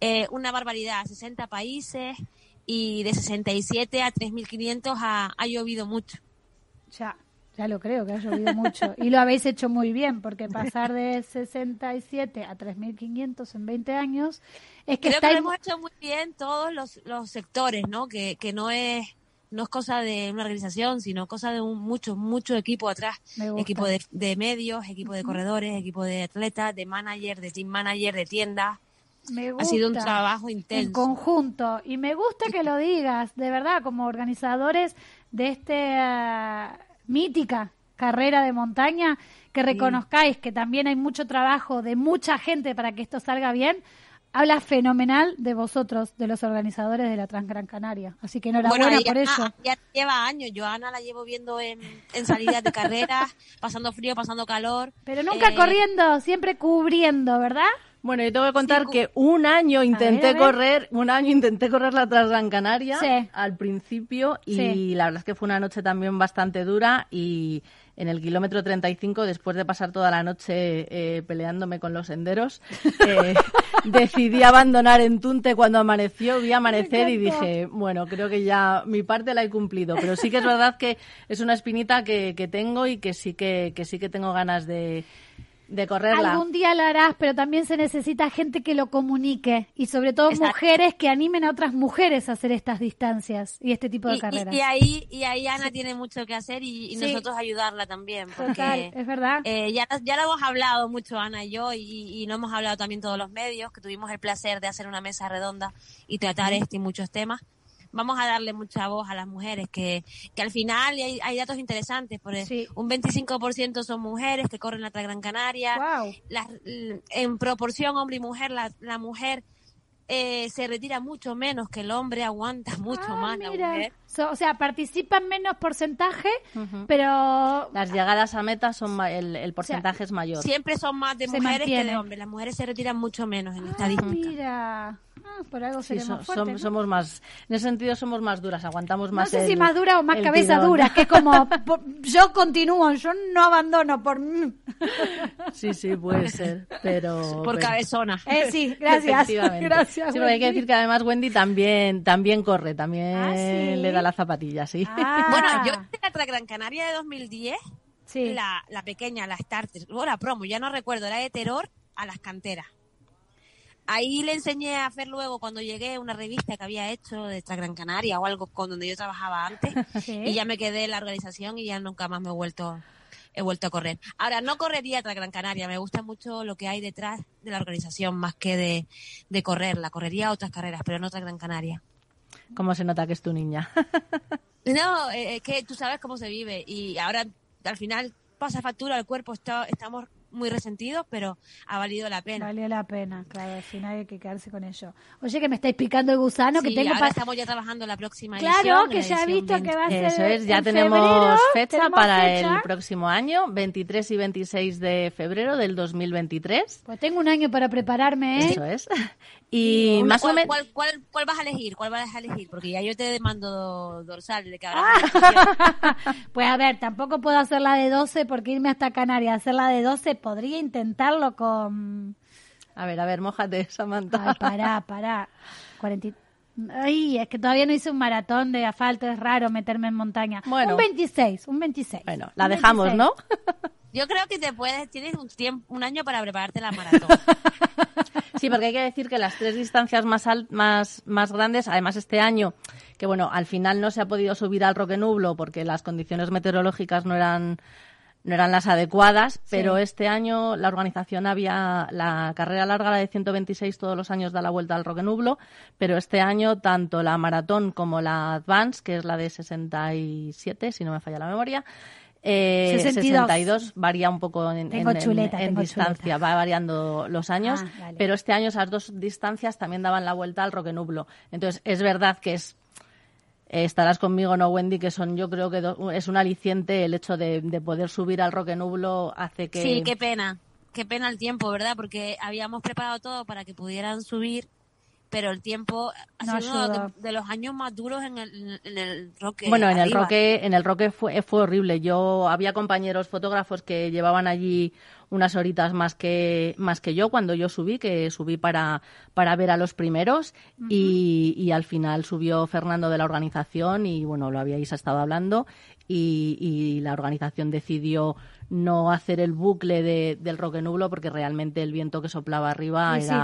Eh, una barbaridad, 60 países y de 67 a 3.500 ha, ha llovido mucho. Ya, ya lo creo que ha llovido mucho. Y lo habéis hecho muy bien, porque pasar de 67 a 3.500 en 20 años es que Creo que estáis... lo hemos hecho muy bien todos los, los sectores, ¿no? Que, que no es no es cosa de una organización, sino cosa de un mucho, mucho equipo atrás. Gusta. Equipo de, de medios, equipo de corredores, equipo de atletas, de manager, de team manager, de tiendas. Me Ha sido un gusta. trabajo En intenso. conjunto. Y me gusta que lo digas, de verdad, como organizadores de esta mítica carrera de montaña, que reconozcáis que también hay mucho trabajo de mucha gente para que esto salga bien. Habla fenomenal de vosotros, de los organizadores de la Transgran Canaria. Así que enhorabuena y por Ana- ello. Ya lleva años. Yo Ana la llevo viendo en, en salidas de carreras, pasando frío, pasando calor. Pero nunca Eh, corriendo, siempre cubriendo, ¿verdad? Bueno, yo tengo que contar Sí, cu- que un año intenté a ver. correr, un año intenté correr la Transgran Canaria Sí. al principio y Sí. la verdad es que fue una noche también bastante dura y en el kilómetro 35, después de pasar toda la noche eh, peleándome con los senderos, eh, decidí abandonar en Tunte cuando amaneció, vi amanecer y dije, bueno, creo que ya mi parte la he cumplido, pero sí que es verdad que es una espinita que, que tengo y que sí que, que sí que tengo ganas de, de correrla. Algún día lo harás, pero también se necesita gente que lo comunique y sobre todo Exacto. mujeres que animen a otras mujeres a hacer estas distancias y este tipo de y, carreras. y ahí, y ahí Ana tiene mucho que hacer y, y Sí. nosotros ayudarla también. Porque, Total, es verdad. Eh, ya, ya lo hemos hablado mucho Ana y yo y, y lo hemos hablado también todos los medios, que tuvimos el placer de hacer una mesa redonda y tratar este y muchos temas. Vamos a darle mucha voz a las mujeres, que, que al final hay, hay datos interesantes, porque Sí. un 25% son mujeres que corren la Gran Canaria, Wow. las- en proporción hombre y mujer, la, la mujer eh, se retira mucho menos que el hombre, aguanta mucho Ah, más la mujer. So- o sea, participan menos porcentaje, Ujú. pero Las llegadas a meta son ma- el, el porcentaje es mayor. Siempre son más de Se mujeres que de hombres. Las mujeres se retiran mucho menos en Ah, estadística. mira, Ah, por algo Sí, seremos so- fuertes, som- ¿no? somos más, en ese sentido somos más duras, aguantamos No más. sé si el- más dura o más cabeza tirón. dura, que es como por- yo continúo, yo no abandono por Sí, sí, puede ser, pero... Por pero- cabezona. eh, sí, gracias. Gracias. Sí, hay que decir que además Wendy también, también corre, también Ah, ¿sí? le da la zapatilla, sí. Ah, Bueno, yo hice la Gran Canaria de 2010, sí. la, la pequeña, la starter, o la promo, ya no recuerdo, era de Terror a las canteras. ahí le enseñé a hacer luego cuando llegué una revista que había hecho de Gran Canaria o algo con donde yo trabajaba antes y ya me quedé en la organización y ya nunca más me he vuelto he vuelto a correr. Ahora, no correría tras Gran Canaria, me gusta mucho lo que hay detrás de la organización más que de, de correr. La correría otras carreras, pero no tras Gran Canaria. ¿Cómo se nota que es tu niña? no, eh, es que tú sabes cómo se vive y ahora al final pasa factura al cuerpo, está, estamos muy resentidos, pero ha valido la pena. Valió la pena, claro, al final hay que quedarse con ello. Oye, que me estáis picando el gusano, que tengo ahora estamos ya trabajando la próxima claro, edición. Claro, que ya he visto que va a ser Eso es, ya tenemos fecha para el próximo año, 23 y 26 de febrero del 2023. Pues tengo un año para prepararme, ¿eh? Eso es. Y más ¿Cuál, o menos... ¿cuál, cuál, cuál, vas a elegir? ¿Cuál vas a elegir? Porque ya yo te mando dorsal de que ah. Pues a ver, tampoco puedo hacer la de 12 porque irme hasta Canarias, hacer la de 12 podría intentarlo con... A ver, a ver, mojate, Samantha. Ay, pará, pará. 40... Ay, es que todavía no hice un maratón de asfalto, es raro meterme en montaña. Bueno. Un 26, un 26. Bueno, la dejamos, 26. ¿no? Yo creo que te puedes, tienes un tiempo, un año para prepararte la maratón. Sí, porque hay que decir que las tres distancias más, al, más, más grandes, además este año, que bueno, al final no se ha podido subir al Roque Nublo porque las condiciones meteorológicas no eran no eran las adecuadas, pero este año la organización había la carrera larga, la de 126, todos los años da la vuelta al Roque Nublo, pero este año tanto la maratón como la Advance, que es la de 67, si no me falla la memoria, eh, 62. 62 varía un poco en, en- chuleta, distancia, va variando los años, Ah, vale. pero este año esas dos distancias también daban la vuelta al Roque Nublo. Entonces, es verdad que es estarás conmigo, ¿no, Wendy? Que son, yo creo que do- es un aliciente el hecho de, de poder subir al Roque Nublo hace que... Sí, qué pena. Qué pena el tiempo, ¿verdad? Porque habíamos preparado todo para que pudieran subir, pero el tiempo ha No sido uno de, de los años más duros en el, en el roque. Bueno, en el. Roque, en el Roque fue, fue horrible. Yo había compañeros fotógrafos que llevaban allí unas horitas más que más que yo cuando yo subí, que subí para para ver a los primeros y, y al final subió Fernando de la organización y bueno lo habíais estado hablando y, y la organización decidió no hacer el bucle de, del Roque Nublo porque realmente el viento que soplaba arriba Sí, sí.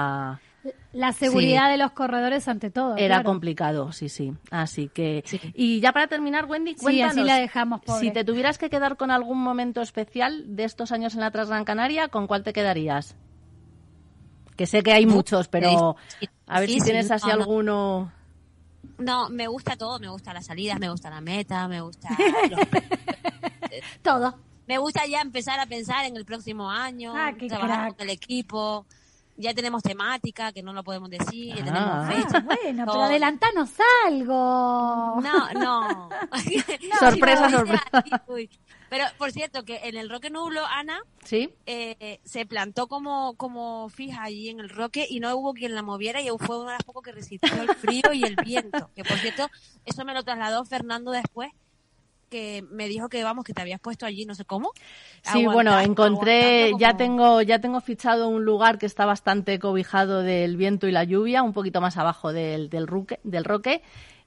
La seguridad Sí. de los corredores ante todo. era claro. complicado, sí, sí. Así que. Y ya para terminar, Wendy, Sí, cuéntanos. así la dejamos, pobre. Si te tuvieras que quedar con algún momento especial de estos años en la Transgran Canaria, ¿con cuál te quedarías? Que sé que hay muchos, pero a ver si tienes así no, no. alguno. No, me gusta todo, me gusta las salidas, me gusta la meta, me gusta los- todo. Me gusta ya empezar a pensar en el próximo año, Ah, trabajar crack. con el equipo. Ya tenemos temática, que no lo podemos decir, ya Ah. tenemos fecha. Bueno, pero adelantanos algo. No, no. Sorpresa, No, sorpresa. uy. Pero, por cierto, que en el Roque Nublo, Ana, ¿Sí? eh, se plantó como, como fija allí en el roque y no hubo quien la moviera y fue una de las pocas que resistió el frío y el viento. Que por cierto, eso me lo trasladó Fernando después, que me dijo que vamos, que te habías puesto allí, no sé cómo. Sí, bueno, encontré, ya tengo, ya tengo fichado un lugar que está bastante cobijado del viento y la lluvia, un poquito más abajo del, del, ruque- del roque.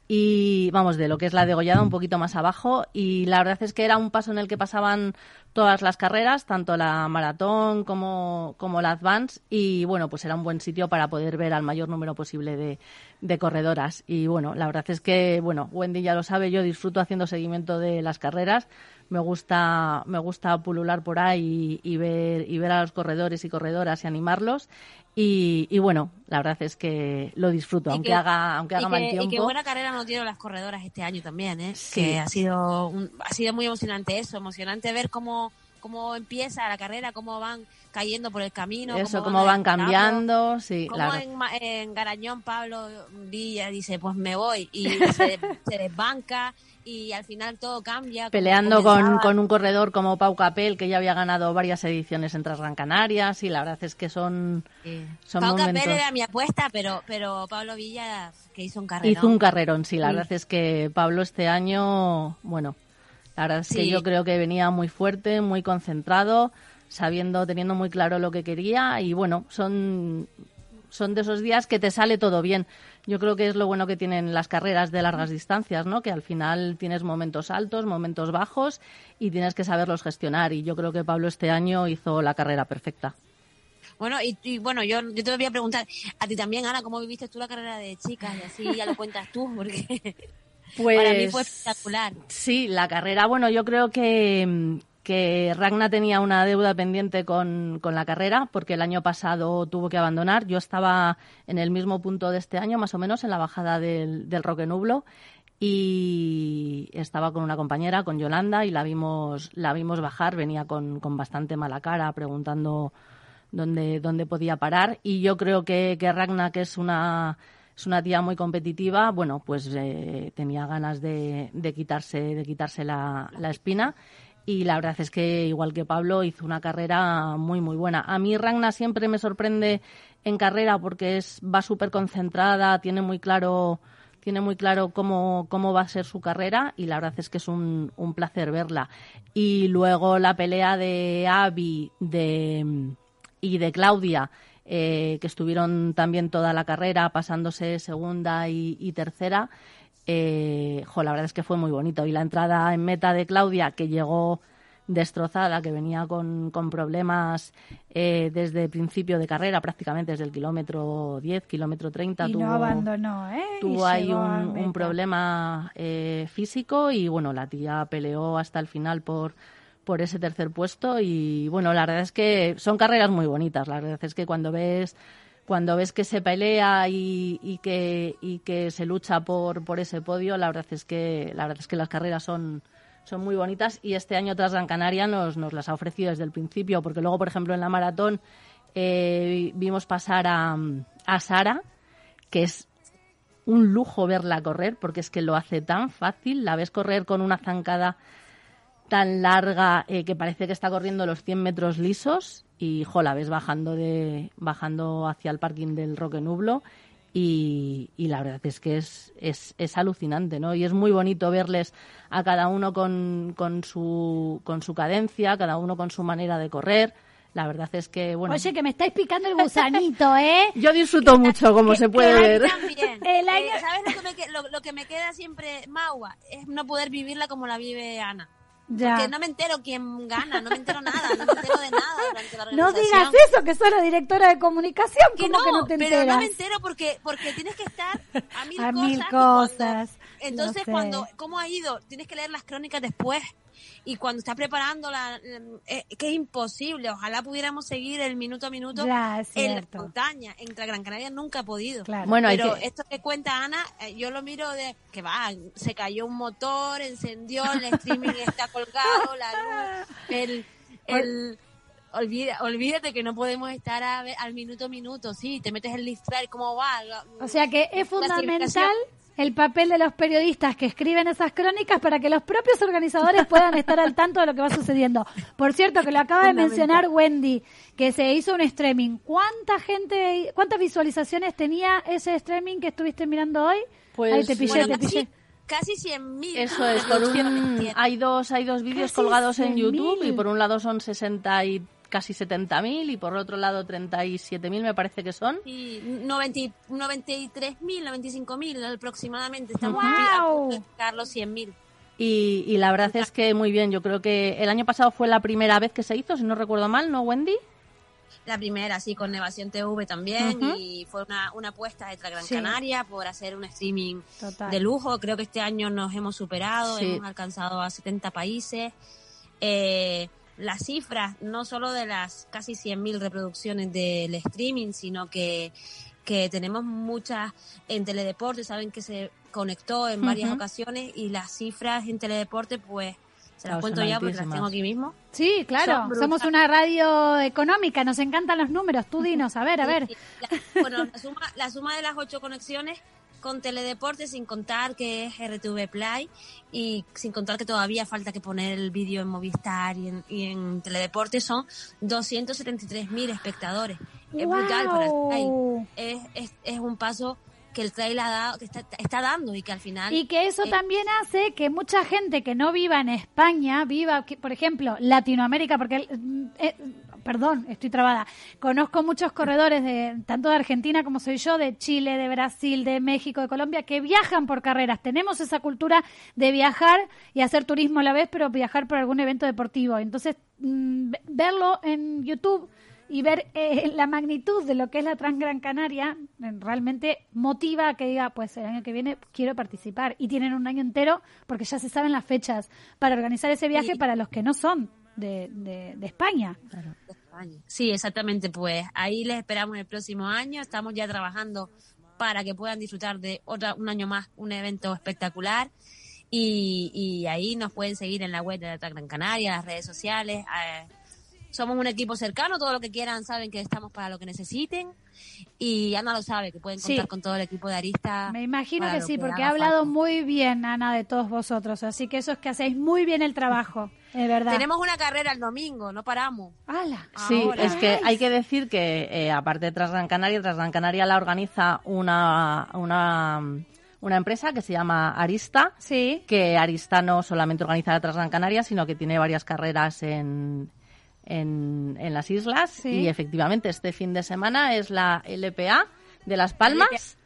Y vamos, de lo que es la degollada, un poquito más abajo. Y la verdad es que era un paso en el que pasaban todas las carreras, tanto la maratón como, como la advance. Y bueno, pues era un buen sitio para poder ver al mayor número posible de, de corredoras. Y bueno, la verdad es que, bueno, Wendy ya lo sabe, yo disfruto haciendo seguimiento de las carreras. Me gusta, me gusta pulular por ahí y, y ver, y ver a los corredores y corredoras y animarlos. Y, y bueno, la verdad es que lo disfruto, Y aunque que- haga, aunque y haga que- mal Y tiempo. qué buena carrera nos dieron las corredoras este año también, ¿eh? Sí. Que ha sido, un- ha sido muy emocionante eso, emocionante ver cómo, cómo empieza la carrera, cómo van cayendo por el camino. Eso, cómo van cambiando, sí, claro. en, en Garañón Pablo Villa dice, pues me voy, y se, se desbanca, y al final todo cambia. Peleando con, con un corredor como Pau Capel, que ya había ganado varias ediciones en Transgran Canarias, y la verdad es que son, son Pau momentos... Capel era mi apuesta, pero, pero Pablo Villa, que hizo un carrera. Hizo un carrerón, sí. La Sí. verdad es que Pablo este año, bueno, la verdad es que Sí. yo creo que venía muy fuerte, muy concentrado, sabiendo, teniendo muy claro lo que quería y bueno, son, son de esos días que te sale todo bien. Yo creo que es lo bueno que tienen las carreras de largas distancias, ¿no? Que al final tienes momentos altos, momentos bajos y tienes que saberlos gestionar y yo creo que Pablo este año hizo la carrera perfecta. Bueno, y, y bueno, yo, yo te voy a preguntar, a ti también, Ana, ¿cómo viviste tú la carrera de chicas? Y así ya lo cuentas tú, porque Pues para mí fue espectacular. Sí, la carrera, bueno, yo creo que, que Ragna tenía una deuda pendiente con, con la carrera porque el año pasado tuvo que abandonar. Yo estaba en el mismo punto de este año, más o menos, en la bajada del, del Roque Nublo y estaba con una compañera, con Yolanda, y la vimos, la vimos bajar, venía con, con bastante mala cara, preguntando dónde, dónde podía parar. Y yo creo que, que Ragna, que es una, es una tía muy competitiva, bueno, pues eh, tenía ganas de, de quitarse, de quitarse la, la espina. Y la verdad es que, igual que Pablo, hizo una carrera muy, muy buena. A mí Ragna siempre me sorprende en carrera porque es, va súper concentrada, tiene muy claro tiene muy claro cómo, cómo va a ser su carrera y la verdad es que es un, un placer verla. Y luego la pelea de Avi de, y de Claudia, eh, que estuvieron también toda la carrera pasándose segunda y, y tercera, eh, jo, la verdad es que fue muy bonito. Y la entrada en meta de Claudia, que llegó destrozada, que venía con, con problemas eh, desde el principio de carrera, prácticamente desde el kilómetro 10, kilómetro 30. Y tuvo, no abandonó, ¿eh? Tuvo ahí un, un problema eh, físico y bueno, la tía peleó hasta el final por por ese tercer puesto y bueno, la verdad es que son carreras muy bonitas, la verdad es que cuando ves cuando ves que se pelea y, que y que se lucha por, por ese podio, la verdad es que la verdad es que las carreras son son muy bonitas y este año tras Gran Canaria nos, nos las ha ofrecido desde el principio, porque luego, por ejemplo, en la maratón eh, vimos pasar a, a Sara, que es un lujo verla correr, porque es que lo hace tan fácil, la ves correr con una zancada tan larga eh, que parece que está corriendo los 100 metros lisos y jo, la ves bajando de bajando hacia el parking del Roque Nublo y, y la verdad es que es, es, es alucinante, ¿no? Y es muy bonito verles a cada uno con, con, su, con su cadencia, cada uno con su manera de correr. La verdad es que, bueno, Oye, que me estáis picando el gusanito, ¿eh? yo disfruto mucho, como se puede ver. también. El Eh, año- ¿Sabes lo que, me, lo, lo que me queda siempre, Maua? Es no poder vivirla como la vive Ana. Ya. Porque no me entero quién gana, no me entero nada, no me entero de nada durante la No digas eso, que sos la directora de comunicación. Que ¿Cómo no, que no te pero enteras? no me entero porque, porque tienes que estar a mil A cosas. mil y cuando- cosas, entonces, cuando, ¿cómo ha ido? Tienes que leer las crónicas después. Y cuando estás preparando la, eh, que es imposible. Ojalá pudiéramos seguir el minuto a minuto Ya, es en la cierto. montaña. Entre Gran Canaria nunca ha podido. Claro. Bueno, Pero que- esto que cuenta Ana, eh, yo lo miro de que va, se cayó un motor, encendió, el streaming está colgado, la luz, el, el olvida, olvídate que no podemos estar a ver- al minuto a minuto, sí, te metes el listrar, cómo va. O sea que es fundamental. El papel de los periodistas que escriben esas crónicas para que los propios organizadores puedan estar al tanto de lo que va sucediendo. Por cierto, que lo acaba de mencionar Wendy, que se hizo un streaming. ¿Cuánta gente, cuántas visualizaciones tenía ese streaming que estuviste mirando hoy? Pues, Ahí te pillé, Bueno, te pillé. casi, casi 100.000. Eso es, por un, hay dos, hay dos vídeos Casi colgados en 100.000. YouTube y por un lado son 60 y casi 70.000 y por otro lado 37.000 me parece que son. Y 90 y- 93.000, 95.000 aproximadamente. Estamos Guau. a llegar los 100.000. Y, y la verdad es que muy bien, yo creo que el año pasado fue la primera vez que se hizo, si no recuerdo mal, ¿no, Wendy? La primera, sí, con Nevación TV también. Y fue una, una apuesta de Gran Sí. Canaria por hacer un streaming Total. de lujo. Creo que este año nos hemos superado, Sí. hemos alcanzado a 70 países. Eh, las cifras, no solo de las casi 100.000 reproducciones del streaming, sino que, que tenemos muchas en Teledeporte, saben que se conectó en varias ocasiones y las cifras en Teledeporte, pues se las Claro, cuento ya porque las tengo aquí mismo. Sí, claro. Somos una radio económica, nos encantan los números. Tú dinos, a ver, a ver. La- bueno, la suma, la suma de las ocho conexiones con Teledeporte, sin contar que es RTV Play y sin contar que todavía falta que poner el vídeo en Movistar y en, y en Teledeporte, son 273.000 espectadores. Es brutal para el. Es, es, es un paso que el trail ha dado, que está, está dando y que al final... Y que eso eh, también hace que mucha gente que no viva en España, viva, que, por ejemplo, Latinoamérica, porque, mm, eh, perdón, estoy trabada, conozco muchos corredores de tanto de Argentina como soy yo, de Chile, de Brasil, de México, de Colombia, que viajan por carreras. Tenemos esa cultura de viajar y hacer turismo a la vez, pero viajar por algún evento deportivo. Entonces, mm, ve- verlo en YouTube y ver eh, la magnitud de lo que es la Transgran Canaria eh, realmente motiva a que diga, pues el año que viene quiero participar. Y tienen un año entero porque ya se saben las fechas para organizar ese viaje para los que no son de, de, de España. Sí, exactamente. Pues ahí les esperamos el próximo año. Estamos ya trabajando para que puedan disfrutar de otra, un año más, un evento espectacular. Y, y ahí nos pueden seguir en la web de la Gran Canaria, las redes sociales. eh, somos un equipo cercano, todo lo que quieran saben que estamos para lo que necesiten. Y Ana lo sabe, que pueden Sí. contar con todo el equipo de Arista. Me imagino que sí, porque ha hablado falta. muy bien, Ana, de todos vosotros. Así que eso es que hacéis muy bien el trabajo, de verdad. Tenemos una carrera el domingo, no paramos. ¡Hala! Sí, Ahora. es que hay que decir que eh, aparte de Transgran Canaria, Transgran Canaria la organiza una, una, una empresa que se llama Arista, Sí. que Arista no solamente organiza la Transgran Canaria, sino que tiene varias carreras en, en, en las islas Sí. y efectivamente este fin de semana es la LPA de Las Palmas.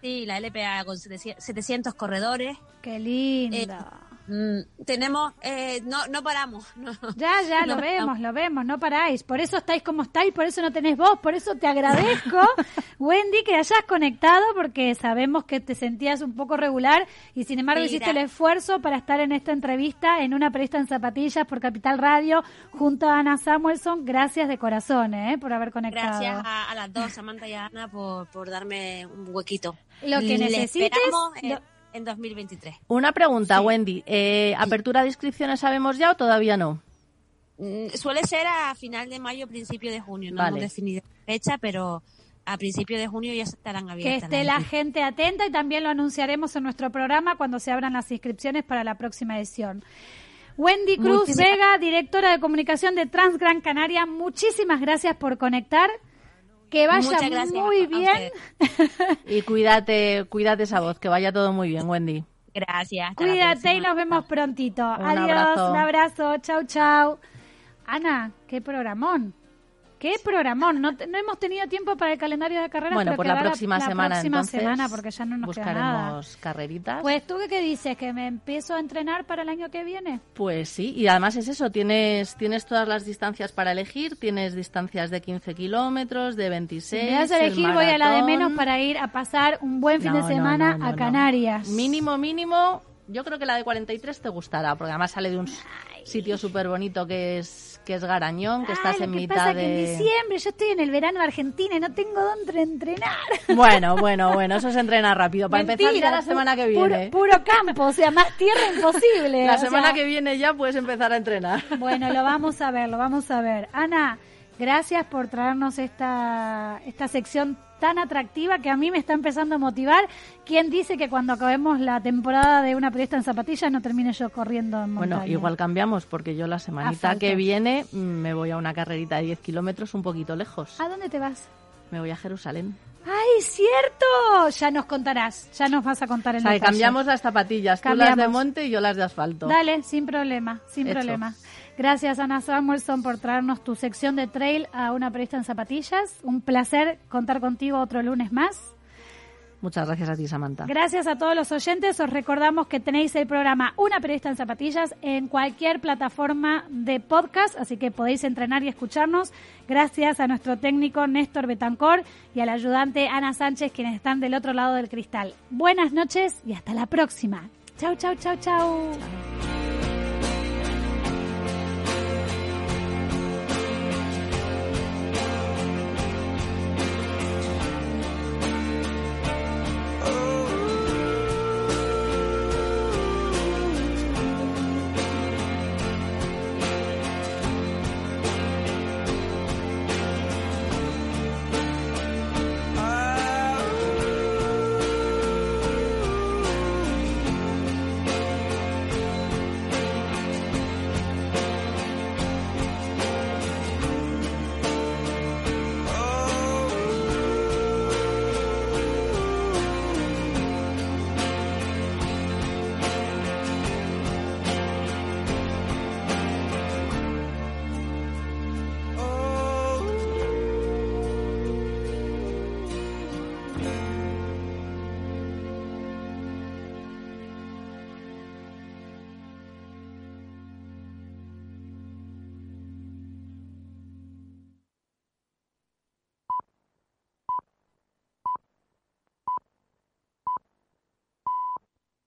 Sí, la LPA con 700 corredores. ¡Qué linda! Mm, tenemos, eh, no, no paramos. no. Ya, ya, lo vemos, lo vemos, no paráis. Por eso estáis como estáis, por eso no tenés voz, por eso te agradezco, Wendy, que hayas conectado, porque sabemos que te sentías un poco regular y sin embargo Mira. hiciste el esfuerzo para estar en esta entrevista en una periodista en zapatillas por Capital Radio junto a Ana Samuelson. Gracias de corazón, ¿eh? Por haber conectado. Gracias a, a las dos, Samantha y a Ana, por, por darme un huequito. Lo que necesites, esperamos en, lo- en 2023. Una pregunta, Wendy. eh, ¿Apertura de inscripciones sabemos ya o todavía no? Mm, Suele ser a final de mayo, principio de junio. No Vale. hemos definido fecha, pero a principio de junio ya estarán Que abiertas. esté las la gente atenta y también lo anunciaremos en nuestro programa cuando se abran las inscripciones para la próxima edición. Wendy Cruz Vega, directora de comunicación de Transgran Canaria, muchísimas gracias por conectar. Que vaya muy bien. Y cuídate, cuídate esa voz, que vaya todo muy bien, Wendy. Gracias. Cuídate y nos vemos prontito. Un Adiós, abrazo. un abrazo. Chau, chau. Ana, qué programón. Qué programón. No, te- no hemos tenido tiempo para el calendario de carreras. Bueno, pero por la próxima semana próxima entonces semana porque ya no nos queda buscaremos carreritas. Pues tú qué dices, que me empiezo a entrenar para el año que viene. Pues sí, y además es eso, tienes, tienes todas las distancias para elegir, tienes distancias de 15 kilómetros, de 26. Si me das a el elegir, voy a la de menos para ir a pasar un buen fin No, de semana no, a. Canarias. Mínimo, mínimo, yo creo que la de 43 te gustará, porque además sale de un sitio súper bonito que es, que es Garañón, que estás Ay, en que mitad pasa de... que en diciembre yo estoy en el verano de Argentina y no tengo dónde entrenar. Bueno, bueno, bueno, eso se entrena rápido. Para empezar ya la semana que viene. Puro, campo, o sea, más tierra imposible. La semana sea, que viene ya puedes empezar a entrenar. Bueno, lo vamos a ver, lo vamos a ver. Ana, gracias por traernos esta, esta sección tan atractiva que a mí me está empezando a motivar. ¿Quién dice que cuando acabemos la temporada de una periodista en zapatillas no termine yo corriendo en montaña? Bueno, igual cambiamos porque yo la semanita Asfalto. que viene mm, me voy a una carrerita de 10 kilómetros un poquito lejos. ¿A dónde te vas? Me voy a Jerusalén. ¡Ay, cierto! Ya nos contarás, ya nos vas a contar O en sea, que detalle. cambiamos las zapatillas. Tú las de Cambiamos. monte y yo las de asfalto. Dale, sin problema, sin Hecho. problema. Gracias, Ana Samuelson, por traernos tu sección de trail a una periodista en zapatillas. Un placer contar contigo otro lunes más. Muchas gracias a ti, Samantha. Gracias a todos los oyentes. Os recordamos que tenéis el programa Una periodista en zapatillas en cualquier plataforma de podcast, así que podéis entrenar y escucharnos. Gracias a nuestro técnico Néstor Betancor y al ayudante Ana Sánchez, quienes están del otro lado del cristal. Buenas noches y hasta la próxima. Chau, chau, chau, chau.